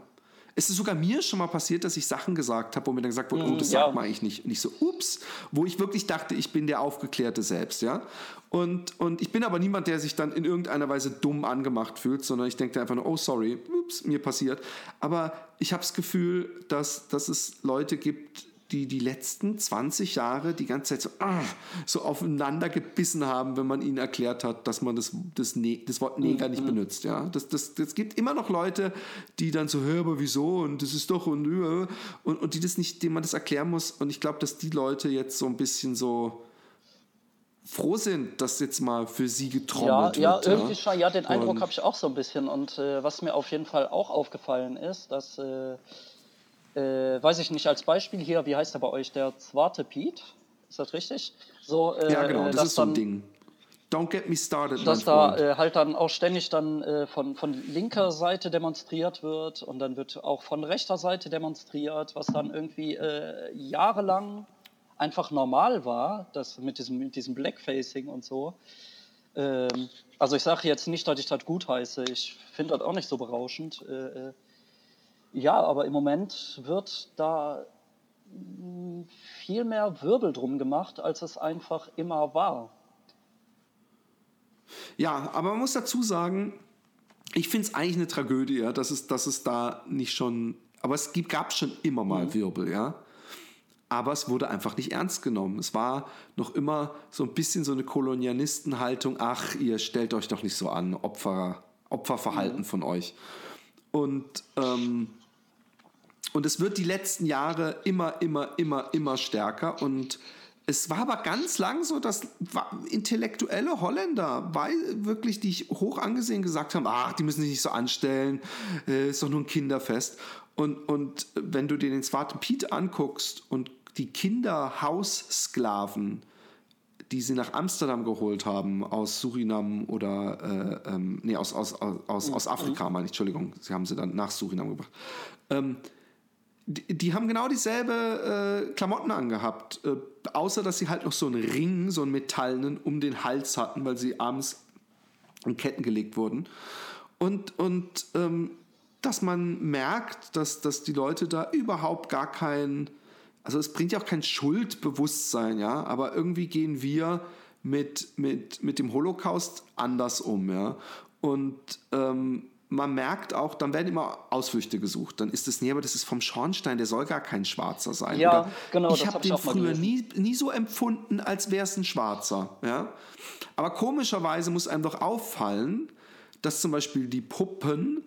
Es ist sogar mir schon mal passiert, dass ich Sachen gesagt habe, wo mir dann gesagt wurde, oh, das ja. sagt man eigentlich nicht. Und ich so, ups, wo ich wirklich dachte, ich bin der Aufgeklärte selbst, ja. Und, und ich bin aber niemand, der sich dann in irgendeiner Weise dumm angemacht fühlt, sondern ich denke einfach nur, oh, sorry, ups, mir passiert. Aber ich habe das Gefühl, dass, dass es Leute gibt, die die letzten 20 Jahre die ganze Zeit so, ah, so aufeinander gebissen haben, wenn man ihnen erklärt hat, dass man das, das, ne das Wort Neger nicht benutzt. Ja? Das, das, das gibt immer noch Leute, die dann so, hör, aber wieso? Und das ist doch und, äh, und, und die das nicht, denen man das erklären muss. Und ich glaube, dass die Leute jetzt so ein bisschen so froh sind, dass jetzt mal für sie Ja, getrommelt ja, wird. irgendwie schon. Ja, den Eindruck habe ich auch so ein bisschen. Und äh, was mir auf jeden Fall auch aufgefallen ist, dass, äh, äh, weiß ich nicht, als Beispiel hier, wie heißt er bei euch, der Zwarte Piet? Ist das richtig? So, äh, Ja, genau, das ist so ein dann- Ding. Don't get me started, dass da äh, halt dann auch ständig dann äh, von, von linker Seite demonstriert wird und dann wird auch von rechter Seite demonstriert, was dann irgendwie äh, jahrelang einfach normal war, das mit diesem, mit diesem Blackfacing und so. Ähm, also ich sage jetzt nicht, dass ich das gut heiße, ich finde das auch nicht so berauschend. Äh, äh, ja, aber im Moment wird da mh, viel mehr Wirbel drum gemacht, als es einfach immer war. Ja, aber man muss dazu sagen, ich finde es eigentlich eine Tragödie, ja, dass, es, dass es da nicht schon. Aber es gab schon immer mal Wirbel, ja. Aber es wurde einfach nicht ernst genommen. Es war noch immer so ein bisschen so eine Kolonialistenhaltung. Ach, ihr stellt euch doch nicht so an, Opfer, Opferverhalten von euch. Und, ähm, und es wird die letzten Jahre immer, immer, immer, immer stärker. Und es war aber ganz lang so, dass intellektuelle Holländer, weil wirklich, die ich hoch angesehen gesagt haben, ach, die müssen sich nicht so anstellen, äh, ist doch nur ein Kinderfest. Und, und wenn du dir den Zwarte Piet anguckst und die Kinderhaussklaven, die sie nach Amsterdam geholt haben, aus Surinam oder, äh, ähm, nee, aus, aus, aus, aus Afrika, meine ich, Entschuldigung, sie haben sie dann nach Surinam gebracht. Ähm, die, die haben genau dieselbe äh, Klamotten angehabt, äh, außer dass sie halt noch so einen Ring, so einen metallenen, um den Hals hatten, weil sie abends in Ketten gelegt wurden. Und, und ähm, dass man merkt, dass, dass die Leute da überhaupt gar kein, also es bringt ja auch kein Schuldbewusstsein, ja, aber irgendwie gehen wir mit, mit, mit dem Holocaust anders um, ja. Und ähm, man merkt auch, dann werden immer Ausflüchte gesucht. Dann ist es, nee, aber das ist vom Schornstein, der soll gar kein Schwarzer sein. Ja, Oder genau, Ich habe hab ich den mal früher nie, nie so empfunden, als wäre es ein Schwarzer. Ja? Aber komischerweise muss einem doch auffallen, dass zum Beispiel die Puppen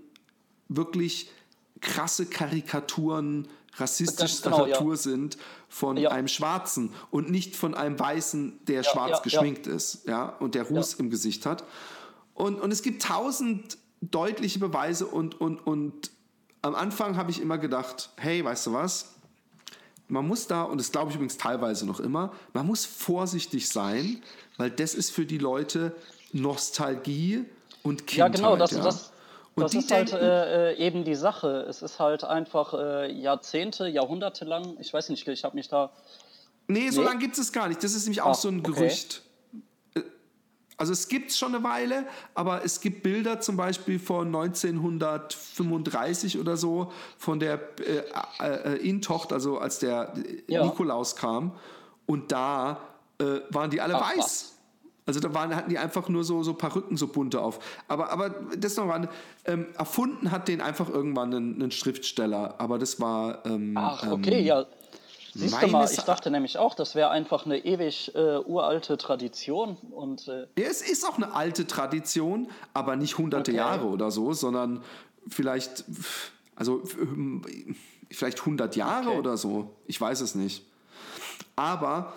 wirklich krasse Karikaturen rassistischer Genau, ja. Natur sind von Ja. einem Schwarzen und nicht von einem Weißen, der schwarz ja, ja. geschminkt ist ja, und der Ruß Ja. im Gesicht hat. Und, und es gibt tausend deutliche Beweise und, und, und am Anfang habe ich immer gedacht, hey, weißt du was? Man muss da, und das glaube ich übrigens teilweise noch immer, man muss vorsichtig sein, weil das ist für die Leute Nostalgie und Ja, Kindheit. genau, das, ja. das, Und das die ist halt äh, äh, eben die Sache. Es ist halt einfach äh, Jahrzehnte, Jahrhunderte lang, ich weiß nicht, ich habe mich da. Nee, so Nee? lange gibt es gar nicht. Das ist nämlich auch Ah, so ein okay. Gerücht. Äh, Also es gibt es schon eine Weile, aber es gibt Bilder zum Beispiel von 1935 oder so von der äh, äh, Intocht, also als der ja. Nikolaus kam. Und da äh, waren die alle Ach, weiß. Was? Also da waren, hatten die einfach nur so, so Perücken, so bunte auf. Aber, aber das noch mal, ähm, erfunden hat den einfach irgendwann ein, ein Schriftsteller. Aber das war. Ähm, Ach, okay, ähm, ja. Siehst du mal, ich dachte nämlich auch, das wäre einfach eine ewig äh, uralte Tradition. Und, äh ja, es ist auch eine alte Tradition, aber nicht hunderte okay. Jahre oder so, sondern vielleicht, also vielleicht 100 Jahre okay. oder so. Ich weiß es nicht. Aber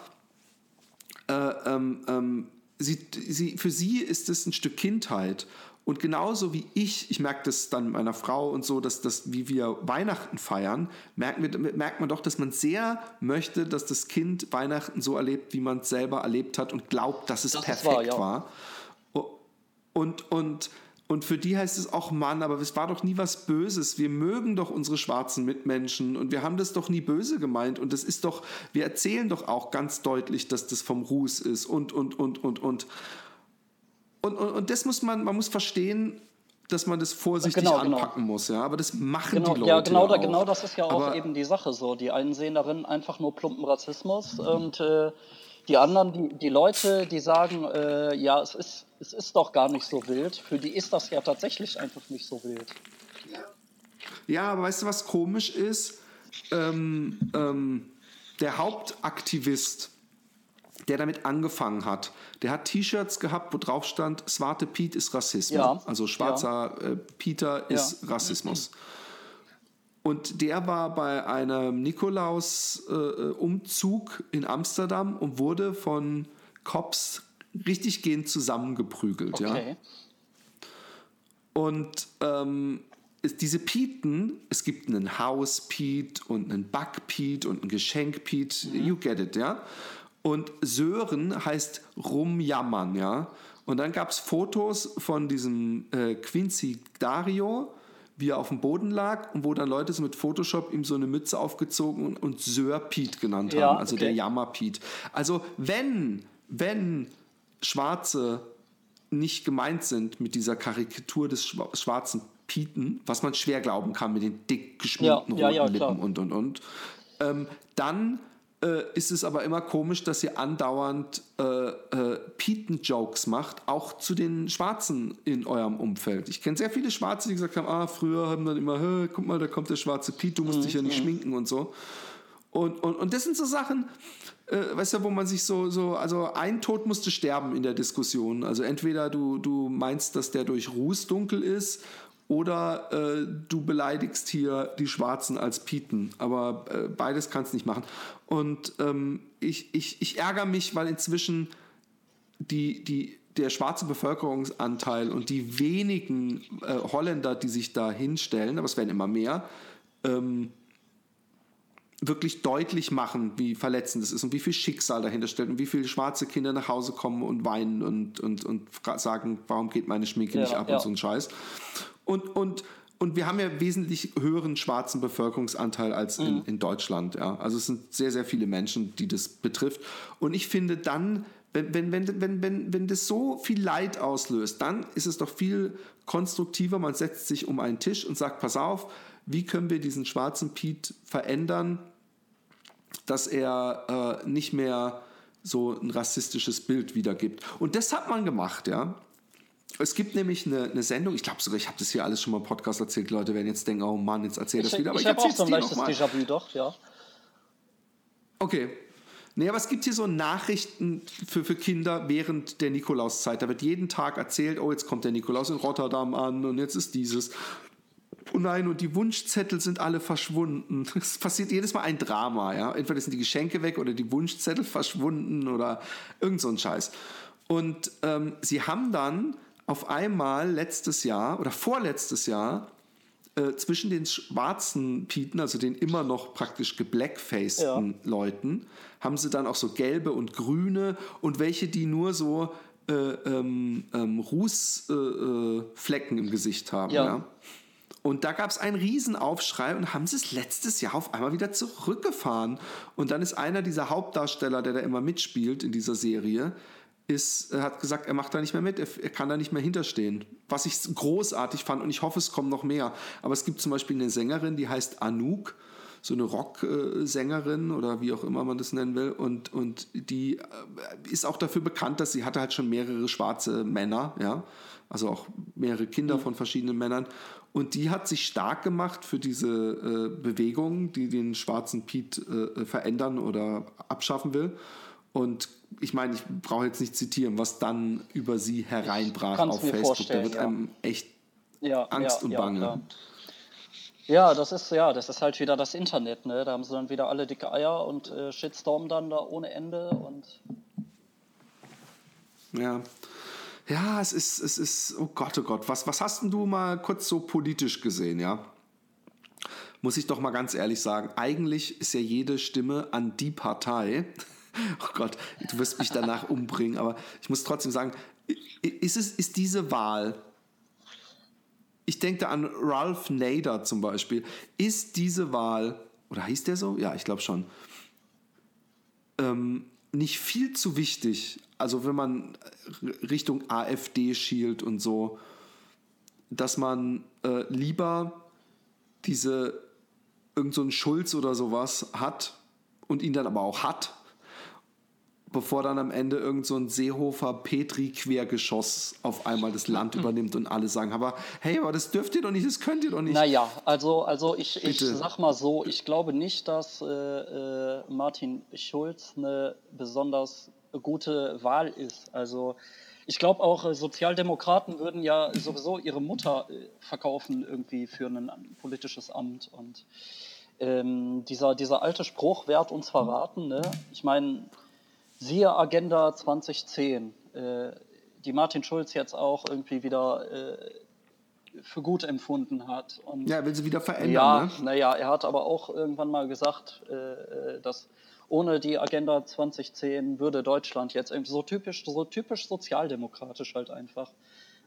äh, ähm, ähm, sie, sie, für sie ist es ein Stück Kindheit. Und genauso wie ich, ich merke das dann meiner Frau und so, dass das, wie wir Weihnachten feiern, wir, merkt man doch, dass man sehr möchte, dass das Kind Weihnachten so erlebt, wie man es selber erlebt hat und glaubt, dass es das perfekt war, ja. war. Und, und, und für die heißt es auch, Mann, aber es war doch nie was Böses. Wir mögen doch unsere schwarzen Mitmenschen und wir haben das doch nie böse gemeint. Und das ist doch, wir erzählen doch auch ganz deutlich, dass das vom Ruß ist und, und, und, und, und. Und, und, und das muss man, man muss verstehen, dass man das vorsichtig genau, genau. anpacken genau. muss, ja. Aber das machen genau, die Leute. Ja, genau, ja da, genau das ist ja auch Aber eben die Sache so. Die einen sehen darin einfach nur plumpen Rassismus und äh, die anderen, die, die Leute, die sagen, äh, ja, es ist, es ist doch gar nicht so wild, für die ist das ja tatsächlich einfach nicht so wild. Ja, aber weißt du, was komisch ist? Ähm, ähm, der Hauptaktivist der damit angefangen hat. Der hat T-Shirts gehabt, wo drauf stand, Swarte Piet ist Rassismus. Ja. Also schwarzer ja. äh, Peter ist ja. Rassismus. Und der war bei einem Nikolaus-Umzug äh, in Amsterdam und wurde von Cops richtig gehend zusammengeprügelt. Okay. Ja? Und ähm, diese Pieten, es gibt einen House Pete und einen Pete und einen Geschenk Pete, mhm. you get it, ja. Und Sören heißt rumjammern, ja. Und dann gab es Fotos von diesem äh, Quincy Dario, wie er auf dem Boden lag und wo dann Leute so mit Photoshop ihm so eine Mütze aufgezogen und, und Sir Pete genannt ja, haben, also okay. der Jammer Pete. Also wenn, wenn Schwarze nicht gemeint sind mit dieser Karikatur des schwarzen Pieten, was man schwer glauben kann mit den dick geschminkten ja, roten ja, Lippen und und und, ähm, dann äh, ist es aber immer komisch, dass ihr andauernd äh, äh, Pieten-Jokes macht, auch zu den Schwarzen in eurem Umfeld. Ich kenne sehr viele Schwarze, die gesagt haben, ah, früher haben dann immer, guck mal, da kommt der schwarze Piet, du musst mhm. dich ja nicht mhm. schminken und so. Und, und, und das sind so Sachen, äh, weißt du, wo man sich so, so, also ein Tod musste sterben in der Diskussion. Also entweder du, du meinst, dass der durch Ruß dunkel ist oder äh, du beleidigst hier die Schwarzen als Pieten. Aber äh, beides kannst du nicht machen. Und ähm, ich, ich, ich ärgere mich, weil inzwischen die, die, der schwarze Bevölkerungsanteil und die wenigen äh, Holländer, die sich da hinstellen, aber es werden immer mehr, ähm, wirklich deutlich machen, wie verletzend es ist und wie viel Schicksal dahinter steht und wie viele schwarze Kinder nach Hause kommen und weinen und, und, und sagen, warum geht meine Schminke ja, nicht ab ja. und so ein Scheiß. Und, und, und wir haben ja wesentlich höheren schwarzen Bevölkerungsanteil als in, mhm. in Deutschland. Ja. Also es sind sehr, sehr viele Menschen, die das betrifft. Und ich finde dann, wenn, wenn, wenn, wenn, wenn, wenn das so viel Leid auslöst, dann ist es doch viel konstruktiver. Man setzt sich um einen Tisch und sagt, pass auf, wie können wir diesen schwarzen Piet verändern, dass er äh, nicht mehr so ein rassistisches Bild wiedergibt. Und das hat man gemacht, ja. Es gibt nämlich eine, eine Sendung, ich glaube sogar, ich habe das hier alles schon mal im Podcast erzählt, Leute werden jetzt denken, oh Mann, jetzt erzähl das wieder. Aber ich, ich habe auch so ein leichtes Déjà-vu, doch, ja. Okay. Nee, aber es gibt hier so Nachrichten für, für Kinder während der Nikolauszeit. Da wird jeden Tag erzählt, oh, jetzt kommt der Nikolaus in Rotterdam an und jetzt ist dieses. Oh nein, und die Wunschzettel sind alle verschwunden. Es passiert jedes Mal ein Drama, ja. Entweder sind die Geschenke weg oder die Wunschzettel verschwunden oder irgend so ein Scheiß. Und ähm, sie haben dann auf einmal letztes Jahr oder vorletztes Jahr äh, zwischen den schwarzen Pieten, also den immer noch praktisch geblackfaceden ja. Leuten, haben sie dann auch so gelbe und grüne und welche, die nur so äh, ähm, ähm, Rußflecken äh, äh im Gesicht haben. Ja. ja? Und da gab es einen Riesenaufschrei und haben sie es letztes Jahr auf einmal wieder zurückgefahren. Und dann ist einer dieser Hauptdarsteller, der da immer mitspielt in dieser Serie, ist, er hat gesagt, er macht da nicht mehr mit, er, kann da nicht mehr hinterstehen. Was ich großartig fand und ich hoffe, es kommen noch mehr. Aber es gibt zum Beispiel eine Sängerin, die heißt Anouk, so eine Rocksängerin oder wie auch immer man das nennen will. Und, und die äh, ist auch dafür bekannt, dass sie hatte halt schon mehrere schwarze Männer, ja, also auch mehrere Kinder von verschiedenen Männern. Und die hat sich stark gemacht für diese äh, Bewegung, die den schwarzen Pete äh, verändern oder abschaffen will. Und ich meine, ich brauche jetzt nicht zitieren, was dann über sie hereinbrach auf Facebook. Da wird ja. einem echt Ja, Angst ja, und ja, Bange. Ja, das ist ja, das ist halt wieder das Internet, ne? Da haben sie dann wieder alle dicke Eier und äh, Shitstorm dann da ohne Ende und Ja. Ja, es ist, es ist, oh Gott, oh Gott, was, was hast denn du mal kurz so politisch gesehen, ja? Muss ich doch mal ganz ehrlich sagen, eigentlich ist ja jede Stimme an die Partei, oh Gott, du wirst mich danach umbringen, aber ich muss trotzdem sagen, ist, es, ist diese Wahl, ich denke da an Ralph Nader zum Beispiel, ist diese Wahl, oder hieß der so? Ja, ich glaube schon, ähm, nicht viel zu wichtig. Also wenn man Richtung AfD schielt und so, dass man äh, lieber diese irgend so Schulz oder sowas hat und ihn dann aber auch hat, bevor dann am Ende irgend so ein Seehofer Petri Quergeschoss auf einmal das Land übernimmt und alle sagen, aber hey, aber das dürft ihr doch nicht, das könnt ihr doch nicht. Naja, also, also ich, ich sag mal so, ich glaube nicht, dass äh, äh, Martin Schulz eine besonders gute Wahl ist. Also ich glaube auch, äh, Sozialdemokraten würden ja sowieso ihre Mutter äh, verkaufen irgendwie für ein politisches Amt. Und ähm, dieser, dieser alte Spruch, wer hat uns verraten? Ne? Ich meine, siehe Agenda 2010, äh, die Martin Schulz jetzt auch irgendwie wieder äh, für gut empfunden hat. Und Ja, will sie wieder verändern, ja, ne? naja, er hat aber auch irgendwann mal gesagt, äh, äh, dass ohne die Agenda 2010 würde Deutschland jetzt irgendwie so typisch, so typisch sozialdemokratisch halt einfach.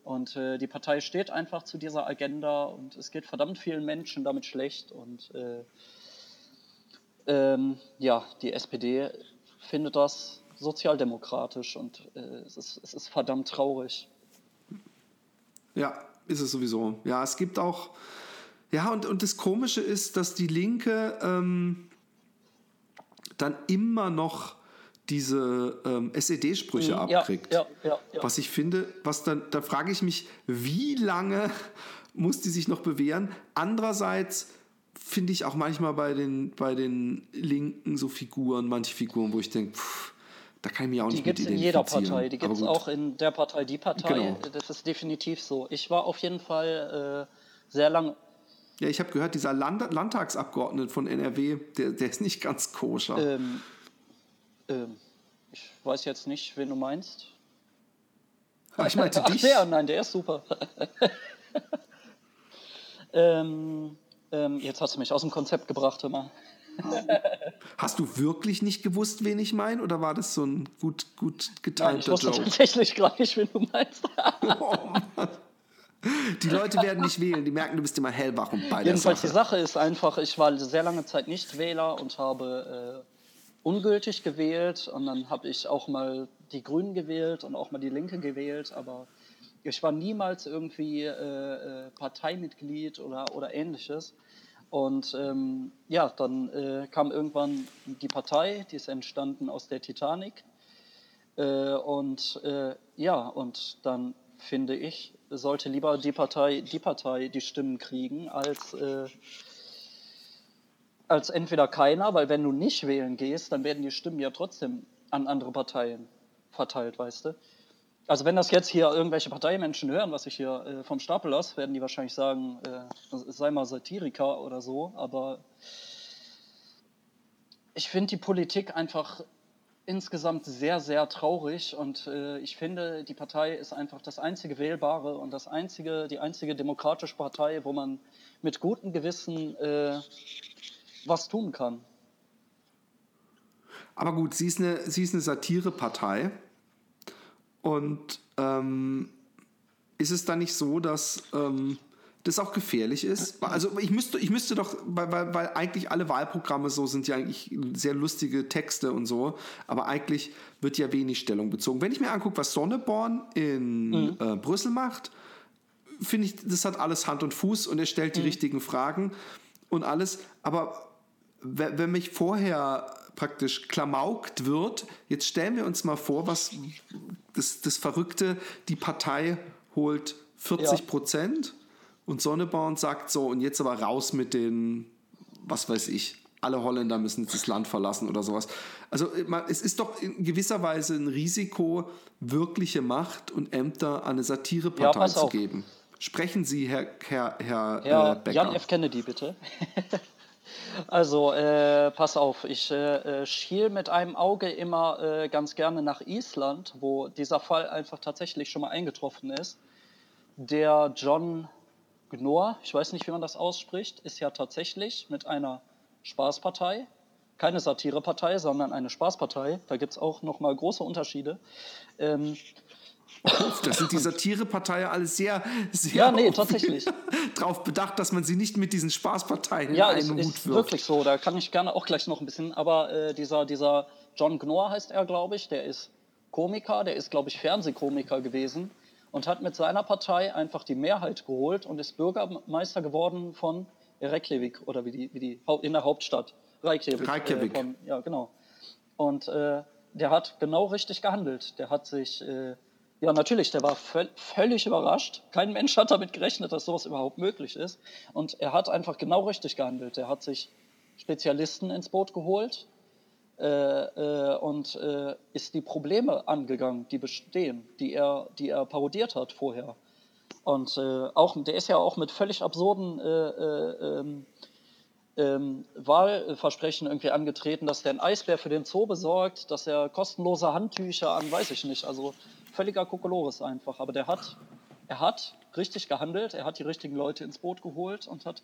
Und äh, die Partei steht einfach zu dieser Agenda und es geht verdammt vielen Menschen damit schlecht. Und äh, ähm, ja, die SPD findet das sozialdemokratisch und äh, es, ist, es ist verdammt traurig. Ja, ist es sowieso. Ja, es gibt auch. Ja, und, und das Komische ist, dass die Linke ähm, dann immer noch diese ähm, SED-Sprüche Mhm, ja, abkriegt. ja, ja, ja. Was ich finde, was dann, da frage ich mich, wie lange muss die sich noch bewähren? Andererseits finde ich auch manchmal bei den, bei den Linken so Figuren, manche Figuren, wo ich denke, pff, da kann ich mich auch Die nicht gibt mit es in jeder. Partei. Die gibt es Aber auch in der Partei, die Partei. Genau. Das ist definitiv so. Ich war auf jeden Fall äh, sehr lange. Ja, ich habe gehört, dieser Land Landtagsabgeordnete von NRW, der, der ist nicht ganz koscher. Ähm, ähm, ich weiß jetzt nicht, wen du meinst. Ah, ich meinte Ach, dich. der, nein, der ist super. ähm, ähm, jetzt hast du mich aus dem Konzept gebracht, mal. Hast du wirklich nicht gewusst, wen ich meine? Oder war das so ein gut, gut Nein, ich geteilter wusste Joke? tatsächlich gar nicht, wen du meinst. Oh Mann. Die Leute werden nicht wählen, die merken, du bist immer hellwach und bei der Jedenfalls die Sache. Sache ist einfach, ich war sehr lange Zeit nicht Wähler und habe äh, ungültig gewählt und dann habe ich auch mal die Grünen gewählt und auch mal die Linke gewählt, aber ich war niemals irgendwie äh, äh, Parteimitglied oder, oder ähnliches. Und ähm, ja, dann äh, kam irgendwann die Partei, die ist entstanden aus der Titanic. Äh, und äh, ja, und dann finde ich, sollte lieber die Partei die Partei die Stimmen kriegen, als, äh, als entweder keiner, weil wenn du nicht wählen gehst, dann werden die Stimmen ja trotzdem an andere Parteien verteilt, weißt du? Also wenn das jetzt hier irgendwelche Parteimenschen hören, was ich hier äh, vom Stapel lasse, werden die wahrscheinlich sagen, äh, sei mal Satiriker oder so, aber ich finde die Politik einfach insgesamt sehr, sehr traurig und äh, ich finde, die Partei ist einfach das einzige Wählbare und das einzige, die einzige demokratische Partei, wo man mit gutem Gewissen äh, was tun kann. Aber gut, sie ist eine, sie ist eine Satirepartei. Und ähm, ist es dann nicht so, dass ähm, das auch gefährlich ist. Also ich müsste, ich müsste doch, weil, weil, weil eigentlich alle Wahlprogramme so sind ja eigentlich sehr lustige Texte und so, aber eigentlich wird ja wenig Stellung bezogen. Wenn ich mir angucke, was Sonneborn in mhm. äh, Brüssel macht, finde ich, das hat alles Hand und Fuß und er stellt die mhm. richtigen Fragen und alles. Aber wenn mich vorher praktisch klamaukt wird, jetzt stellen wir uns mal vor, was das, das Verrückte, die Partei holt 40 Prozent. Ja und Sonneborn sagt so, und jetzt aber raus mit den, was weiß ich, alle Holländer müssen jetzt das Land verlassen oder sowas. Also es ist doch in gewisser Weise ein Risiko, wirkliche Macht und Ämter an eine Satirepartei ja, zu auf. geben. Sprechen Sie, Herr, Herr, Herr, Herr äh, Becker. Jan F. Kennedy, bitte. also, äh, pass auf, ich äh, äh, schiel mit einem Auge immer äh, ganz gerne nach Island, wo dieser Fall einfach tatsächlich schon mal eingetroffen ist. Der John Gnor, ich weiß nicht, wie man das ausspricht, ist ja tatsächlich mit einer Spaßpartei, keine Satirepartei, sondern eine Spaßpartei. Da gibt es auch nochmal große Unterschiede. Ähm, das sind die Satireparteien alles sehr, sehr ja, nee, tatsächlich. darauf bedacht, dass man sie nicht mit diesen Spaßparteien ja, in einen Hut wirft. Ja, ist wirklich so. Da kann ich gerne auch gleich noch ein bisschen. Aber äh, dieser, dieser John Gnor heißt er, glaube ich. Der ist Komiker. Der ist, glaube ich, Fernsehkomiker gewesen und hat mit seiner Partei einfach die Mehrheit geholt und ist Bürgermeister geworden von Reykjavik oder wie die, wie die in der Hauptstadt Reykjavik. Reykjavik. Äh, von, ja, genau. Und äh, der hat genau richtig gehandelt. Der hat sich, äh, ja natürlich, der war völlig überrascht. Kein Mensch hat damit gerechnet, dass sowas überhaupt möglich ist. Und er hat einfach genau richtig gehandelt. Er hat sich Spezialisten ins Boot geholt, äh, äh, und äh, ist die Probleme angegangen, die bestehen, die er, die er parodiert hat vorher. Und äh, auch, der ist ja auch mit völlig absurden äh, äh, ähm, ähm, Wahlversprechen irgendwie angetreten, dass der ein Eisbär für den Zoo besorgt, dass er kostenlose Handtücher an, weiß ich nicht. Also völliger Kokolores einfach. Aber der hat, er hat richtig gehandelt, er hat die richtigen Leute ins Boot geholt und hat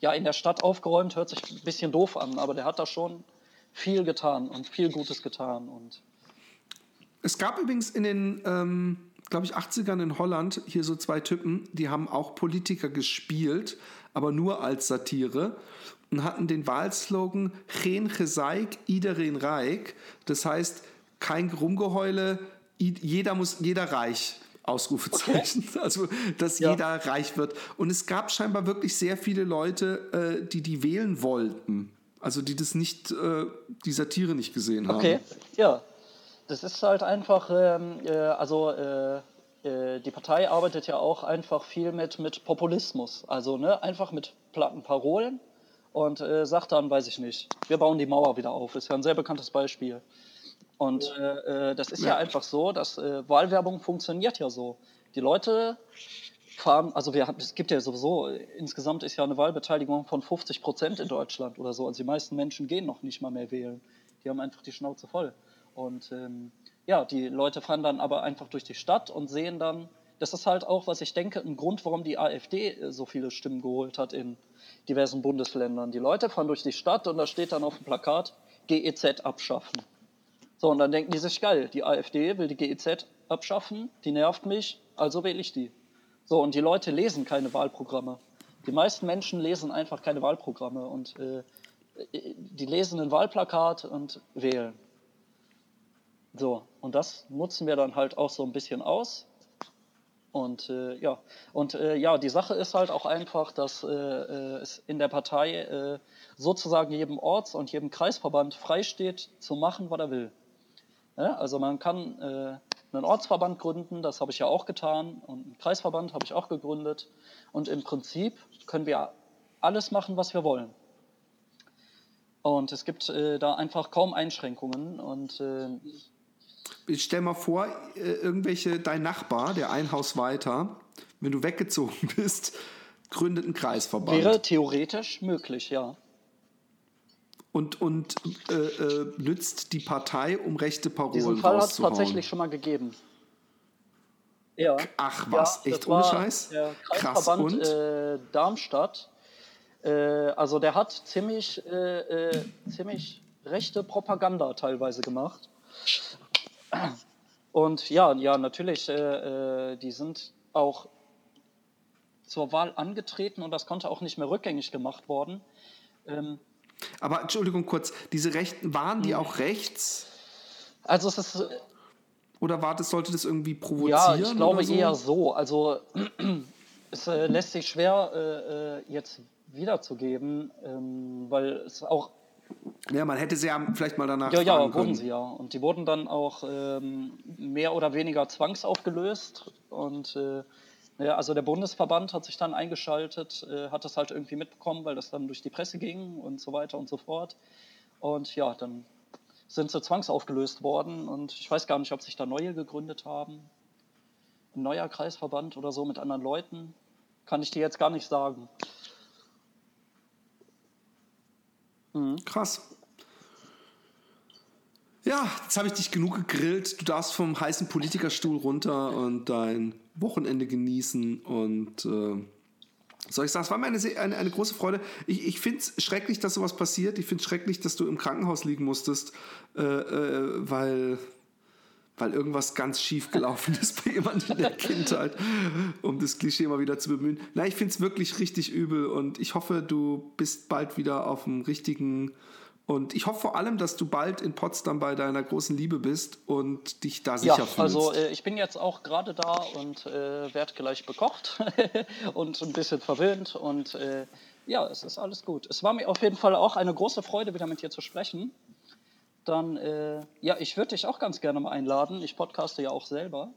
ja in der Stadt aufgeräumt, hört sich ein bisschen doof an, aber der hat da schon viel getan und viel Gutes getan. Und es gab übrigens in den, ähm, glaube ich, 80ern in Holland hier so zwei Typen, die haben auch Politiker gespielt, aber nur als Satire und hatten den Wahlslogan Geen gezeik, iedereen reich. Das heißt, kein Rumgeheule, jeder muss, jeder reich. Ausrufezeichen. Okay. Also, dass ja. jeder reich wird. Und es gab scheinbar wirklich sehr viele Leute, äh, die die wählen wollten. Also die das nicht, äh, die Satire nicht gesehen haben. Okay, ja. Das ist halt einfach, ähm, äh, also äh, äh, die Partei arbeitet ja auch einfach viel mit, mit Populismus. Also ne, einfach mit platten Parolen und äh, sagt dann, weiß ich nicht, wir bauen die Mauer wieder auf. Ist ja ein sehr bekanntes Beispiel. Und äh, das ist ja. ja einfach so, dass Wahlwerbung funktioniert ja so. Die Leute fahren, also wir haben, es gibt ja sowieso, insgesamt ist ja eine Wahlbeteiligung von 50 Prozent in Deutschland oder so. Also die meisten Menschen gehen noch nicht mal mehr wählen. Die haben einfach die Schnauze voll. Und ähm, ja, die Leute fahren dann aber einfach durch die Stadt und sehen dann, das ist halt auch, was ich denke, ein Grund, warum die AfD äh, so viele Stimmen geholt hat in diversen Bundesländern. Die Leute fahren durch die Stadt und da steht dann auf dem Plakat GEZ abschaffen. So, und dann denken die sich, geil, die AfD will die GEZ abschaffen, die nervt mich, also wähle ich die. So, und die Leute lesen keine Wahlprogramme. Die meisten Menschen lesen einfach keine Wahlprogramme und äh, die lesen ein Wahlplakat und wählen. So, und das nutzen wir dann halt auch so ein bisschen aus. Und äh, ja, und äh, ja, die Sache ist halt auch einfach, dass äh, äh es in der Partei äh, sozusagen jedem Orts- und jedem Kreisverband freisteht, zu machen, was er will. Ja, also man kann äh, einen Ortsverband gründen, das habe ich ja auch getan, und einen Kreisverband habe ich auch gegründet. Und im Prinzip können wir alles machen, was wir wollen. Und es gibt äh, da einfach kaum Einschränkungen. Und äh, ich stell mal vor, äh, irgendwelche, dein Nachbar, der ein Haus weiter, wenn du weggezogen bist, gründet einen Kreisverband. Wäre theoretisch möglich, ja und, und äh, äh, nützt die Partei, um rechte Parolen Diesen Fall hat es tatsächlich schon mal gegeben. Ja. Ach was, ja, echt ohne Scheiß? Der Krass und? Äh, Darmstadt. Äh, also der hat ziemlich, äh, äh, ziemlich rechte Propaganda teilweise gemacht. Und ja, ja, natürlich, die sind auch zur Wahl angetreten und das konnte auch nicht mehr rückgängig gemacht worden. Ähm, Aber Entschuldigung kurz, diese Rechten, waren die Hm. auch rechts? also es ist, Oder war das, sollte das irgendwie provozieren? ja, ich glaube so? eher so. Also es äh, lässt sich schwer äh, äh, jetzt wiederzugeben, ähm, weil es auch Ja, man hätte sie ja vielleicht mal danach Ja, ja, wurden können. sie ja. Und die wurden dann auch ähm, mehr oder weniger zwangsaufgelöst. Und äh, ja, also der Bundesverband hat sich dann eingeschaltet, äh, hat das halt irgendwie mitbekommen, weil das dann durch die Presse ging und so weiter und so fort. Und ja, dann sind sie zwangsaufgelöst worden. Und ich weiß gar nicht, ob sich da neue gegründet haben. Ein neuer Kreisverband oder so mit anderen Leuten. Kann ich dir jetzt gar nicht sagen. Krass. Ja, jetzt habe ich dich genug gegrillt. Du darfst vom heißen Politikerstuhl runter und dein Wochenende genießen. Und äh, soll ich sagen, es war mir eine, eine, eine große Freude. Ich, ich finde es schrecklich, dass sowas passiert. Ich finde es schrecklich, dass du im Krankenhaus liegen musstest, äh, äh, weil, weil irgendwas ganz schief gelaufen ist bei jemandem in der Kindheit, um das Klischee mal wieder zu bemühen. Nein, ich finde es wirklich richtig übel und ich hoffe, du bist bald wieder auf dem richtigen. Und ich hoffe vor allem, dass du bald in Potsdam bei deiner großen Liebe bist und dich da sicher Ja, fühlst. also äh, ich bin jetzt auch gerade da und äh, werde gleich bekocht und ein bisschen verwöhnt und äh, ja, es ist alles gut. Es war mir auf jeden Fall auch eine große Freude, wieder mit dir zu sprechen. Dann, äh, ja, ich würde dich auch ganz gerne mal einladen. Ich podcaste ja auch selber.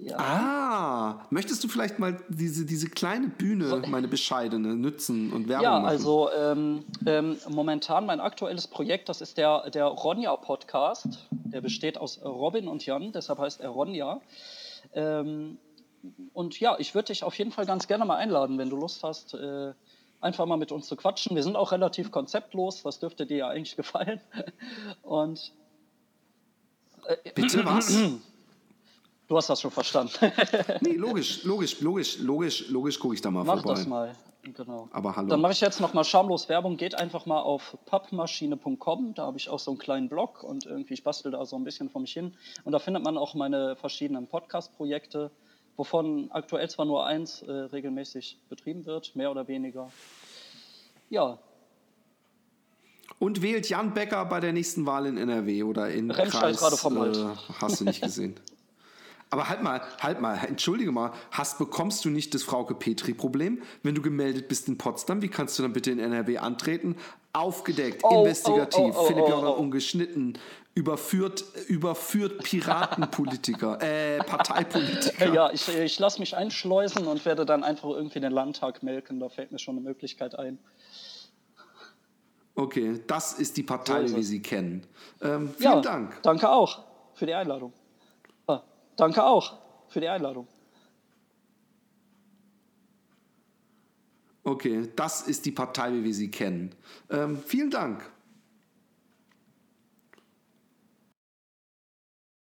Ja. Ah, möchtest du vielleicht mal diese, diese kleine Bühne, meine bescheidene, nützen und Werbung Ja, machen? also ähm, ähm, momentan mein aktuelles Projekt, das ist der, der Ronja-Podcast. Der besteht aus Robin und Jan, deshalb heißt er Ronja. Ähm, und ja, ich würde dich auf jeden Fall ganz gerne mal einladen, wenn du Lust hast, äh, einfach mal mit uns zu quatschen. Wir sind auch relativ konzeptlos, das dürfte dir ja eigentlich gefallen. Und Bitte was? du hast das schon verstanden. nee, logisch, logisch, logisch, logisch, logisch gucke ich da mal Mach vorbei. das mal. Genau. Aber hallo. Dann mache ich jetzt noch mal schamlos Werbung. Geht einfach mal auf pappmaschine.com. Da habe ich auch so einen kleinen Blog und irgendwie ich bastel da so ein bisschen vor mich hin. Und da findet man auch meine verschiedenen Podcast-Projekte, wovon aktuell zwar nur eins äh, regelmäßig betrieben wird, mehr oder weniger. Ja, Und wählt Jan Becker bei der nächsten Wahl in NRW oder in Remscheid Kreis, gerade vom äh, hast du nicht gesehen. Aber halt mal, halt mal, entschuldige mal, hast, bekommst du nicht das Frauke-Petri-Problem, wenn du gemeldet bist in Potsdam? Wie kannst du dann bitte in NRW antreten? Aufgedeckt, Oh, investigativ, oh, oh, oh, Philipp oh, Jordan oh. ungeschnitten, überführt, überführt Piratenpolitiker, äh, Parteipolitiker. ja ich, ich lasse mich einschleusen und werde dann einfach irgendwie den Landtag melken. Da fällt mir schon eine Möglichkeit ein. Okay, das ist die Partei, So ist wie sie kennen. Ähm, vielen ja, Dank. Danke auch für die Einladung. Danke auch für die Einladung. Okay, das ist die Partei, wie wir sie kennen. Ähm, vielen Dank.